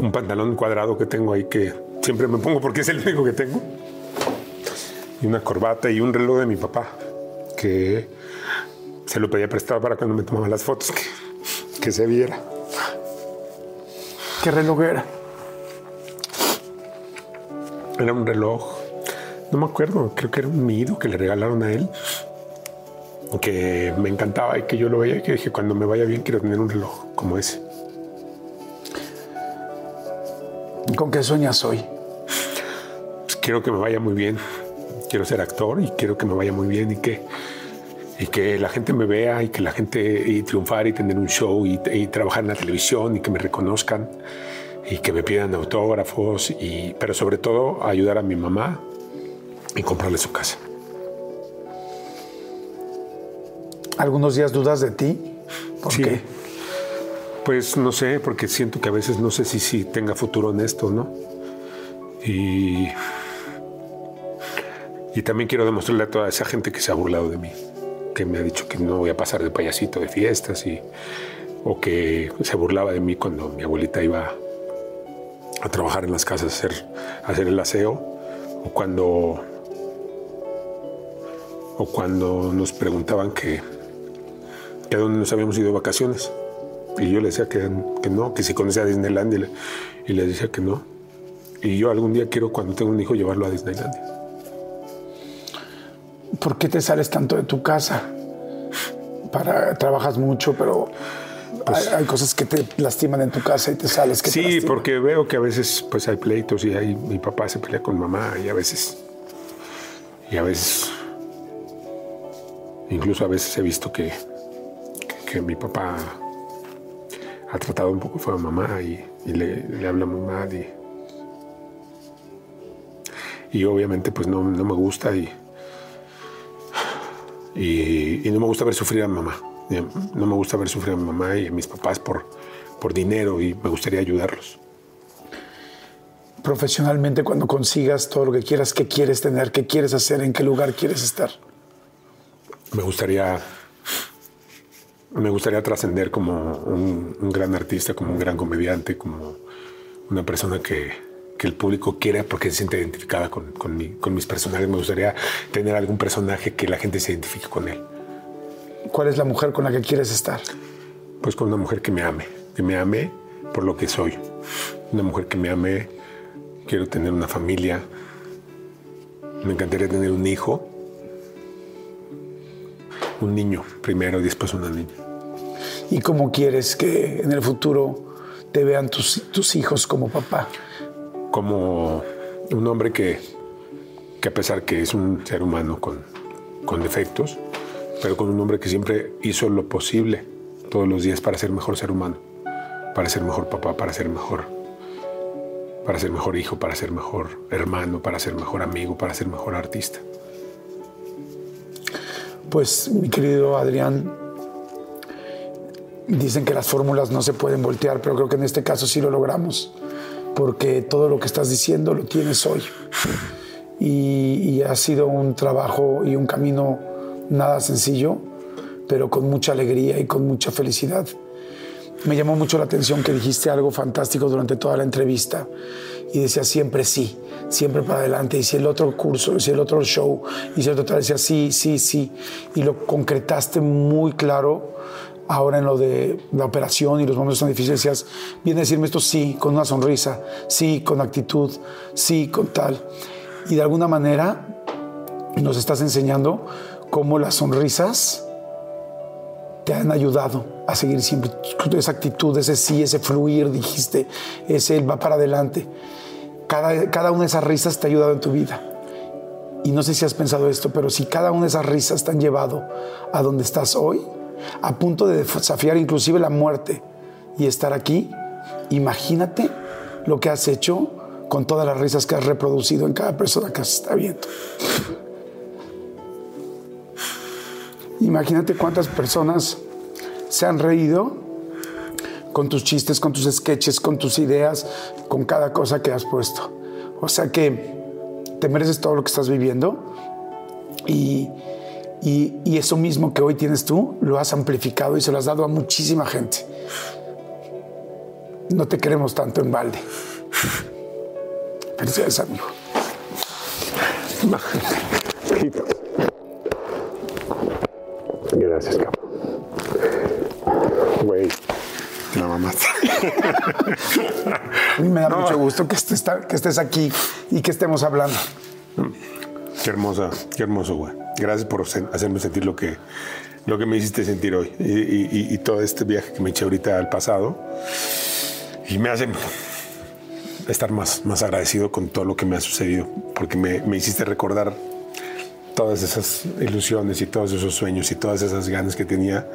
Un pantalón cuadrado que tengo ahí que siempre me pongo porque es el único que tengo. Y una corbata y un reloj de mi papá, que se lo pedía prestado para cuando me tomaba las fotos, que, que se viera.
¿Qué reloj era?
Era un reloj, no me acuerdo, creo que era un Mido que le regalaron a él, que me encantaba y que yo lo veía y que dije, cuando me vaya bien quiero tener un reloj como ese.
¿Con qué sueñas hoy?
Pues quiero que me vaya muy bien. Quiero ser actor y quiero que me vaya muy bien y que, y que la gente me vea y que la gente y triunfar y tener un show y, trabajar en la televisión y que me reconozcan y que me pidan autógrafos y pero sobre todo ayudar a mi mamá y comprarle su casa.
¿Algunos días dudas de ti?
¿Por qué? Pues no sé, porque siento que a veces no sé si, si tenga futuro en esto, ¿no? Y, y también quiero demostrarle a toda esa gente que se ha burlado de mí, que me ha dicho que no voy a pasar de payasito de fiestas y, o que se burlaba de mí cuando mi abuelita iba a trabajar en las casas a hacer, a hacer el aseo o cuando o cuando nos preguntaban que, que a dónde nos habíamos ido de vacaciones Y yo le decía que, que no, que si conocía a Disneyland y le, y le decía que no. Y yo algún día quiero, cuando tenga un hijo, llevarlo a Disneylandia.
¿Por qué te sales tanto de tu casa? Para, trabajas mucho, pero hay, hay cosas que te lastiman en tu casa y te sales. que
Sí, porque veo que a veces pues hay pleitos y ahí mi papá se pelea con mamá y a veces y a veces incluso a veces he visto que, que, que mi papá ha tratado un poco feo a mamá y, y le, le habla muy mal y, y obviamente pues no, no me gusta y, y, y no me gusta ver sufrir a mamá. No me gusta ver sufrir a mi mamá y a mis papás por, por dinero y me gustaría ayudarlos.
Profesionalmente, cuando consigas todo lo que quieras, ¿qué quieres tener? ¿Qué quieres hacer? ¿En qué lugar quieres estar?
Me gustaría, me gustaría trascender como un, un gran artista, como un gran comediante, como una persona que, que el público quiera porque se siente identificada con, con, mi- con mis personajes. Me gustaría tener algún personaje que la gente se identifique con él.
¿Cuál es la mujer con la que quieres estar?
Pues con una mujer que me ame, que me ame por lo que soy. Una mujer que me ame, quiero tener una familia. Me encantaría tener un hijo. Un niño primero y después una niña.
¿Y cómo quieres que en el futuro te vean tus, tus hijos como papá?
Como un hombre que, que a pesar que es un ser humano con, con defectos, pero con un hombre que siempre hizo lo posible todos los días para ser mejor ser humano, para ser mejor papá, para ser mejor, para ser mejor hijo, para ser mejor hermano, para ser mejor amigo, para ser mejor artista.
Pues, mi querido Adrián, dicen que las fórmulas no se pueden voltear, pero creo que en este caso sí lo logramos, porque todo lo que estás diciendo lo tienes hoy. Y, ha sido un trabajo y un camino nada sencillo, pero con mucha alegría y con mucha felicidad. Me llamó mucho la atención que dijiste algo fantástico durante toda la entrevista y decía siempre sí, siempre para adelante. Si el otro curso, si el otro show, si el otro tal, decía sí, sí, sí. Y lo concretaste muy claro ahora en lo de la operación y los momentos tan difíciles. Decías, viene a decirme esto sí, con una sonrisa, sí, con actitud, sí, con tal. Y de alguna manera nos estás enseñando cómo las sonrisas te han ayudado a seguir siempre esa actitud, ese sí, ese fluir, dijiste, ese va para adelante. Cada, cada una de esas risas te ha ayudado en tu vida. Y no sé si has pensado esto, pero si cada una de esas risas te han llevado a donde estás hoy, a punto de desafiar inclusive la muerte y estar aquí, imagínate lo que has hecho con todas las risas que has reproducido en cada persona que está viendo. Imagínate cuántas personas se han reído con tus chistes, con tus sketches, con tus ideas, con cada cosa que has puesto. O sea que te mereces todo lo que estás viviendo y, y, eso mismo que hoy tienes tú lo has amplificado y se lo has dado a muchísima gente. No te queremos tanto en balde. Felicidades, amigo.
Gracias, cabrón. Güey, te la mamaste.
A (laughs) mí me da mucho gusto que estés, que estés aquí y que estemos hablando.
Qué hermosa, qué hermoso, güey. Gracias por hacerme sentir lo que, lo que me hiciste sentir hoy. Y- y- y todo este viaje que me eché ahorita al pasado. Y me hace estar más, más agradecido con todo lo que me ha sucedido. Porque me, me hiciste recordar todas esas ilusiones y todos esos sueños y todas esas ganas que tenía.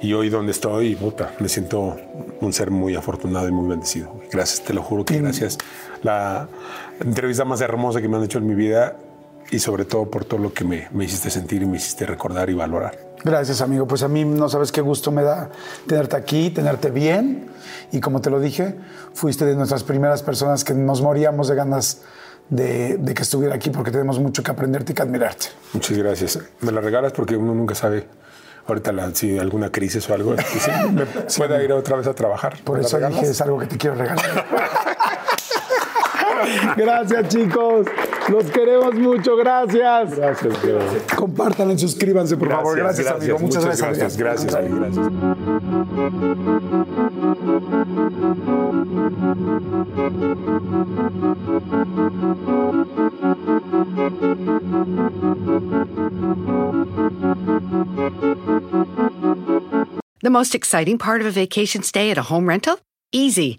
Y hoy donde estoy, puta, me siento un ser muy afortunado y muy bendecido. Gracias, te lo juro que gracias. La entrevista más hermosa que me han hecho en mi vida y sobre todo por todo lo que me, me hiciste sentir y me hiciste recordar y valorar.
Gracias, amigo. Pues a mí no sabes qué gusto me da tenerte aquí, tenerte bien. Y como te lo dije, fuiste de nuestras primeras personas que nos moríamos de ganas de, de que estuviera aquí porque tenemos mucho que aprenderte y que admirarte.
Muchas gracias. Me la regalas porque uno nunca sabe ahorita la- si alguna crisis o algo, que sí, me (laughs) pueda ir otra vez a trabajar.
Por
¿Me la
eso dije, es algo que te quiero regalar. (laughs) Gracias, chicos. Los queremos mucho, gracias.
Gracias, gracias.
Compartan y suscríbanse, por favor. Gracias, amigo. Muchas, gracias.
Gracias, gracias.
The most exciting part of a vacation stay at a home rental? Easy.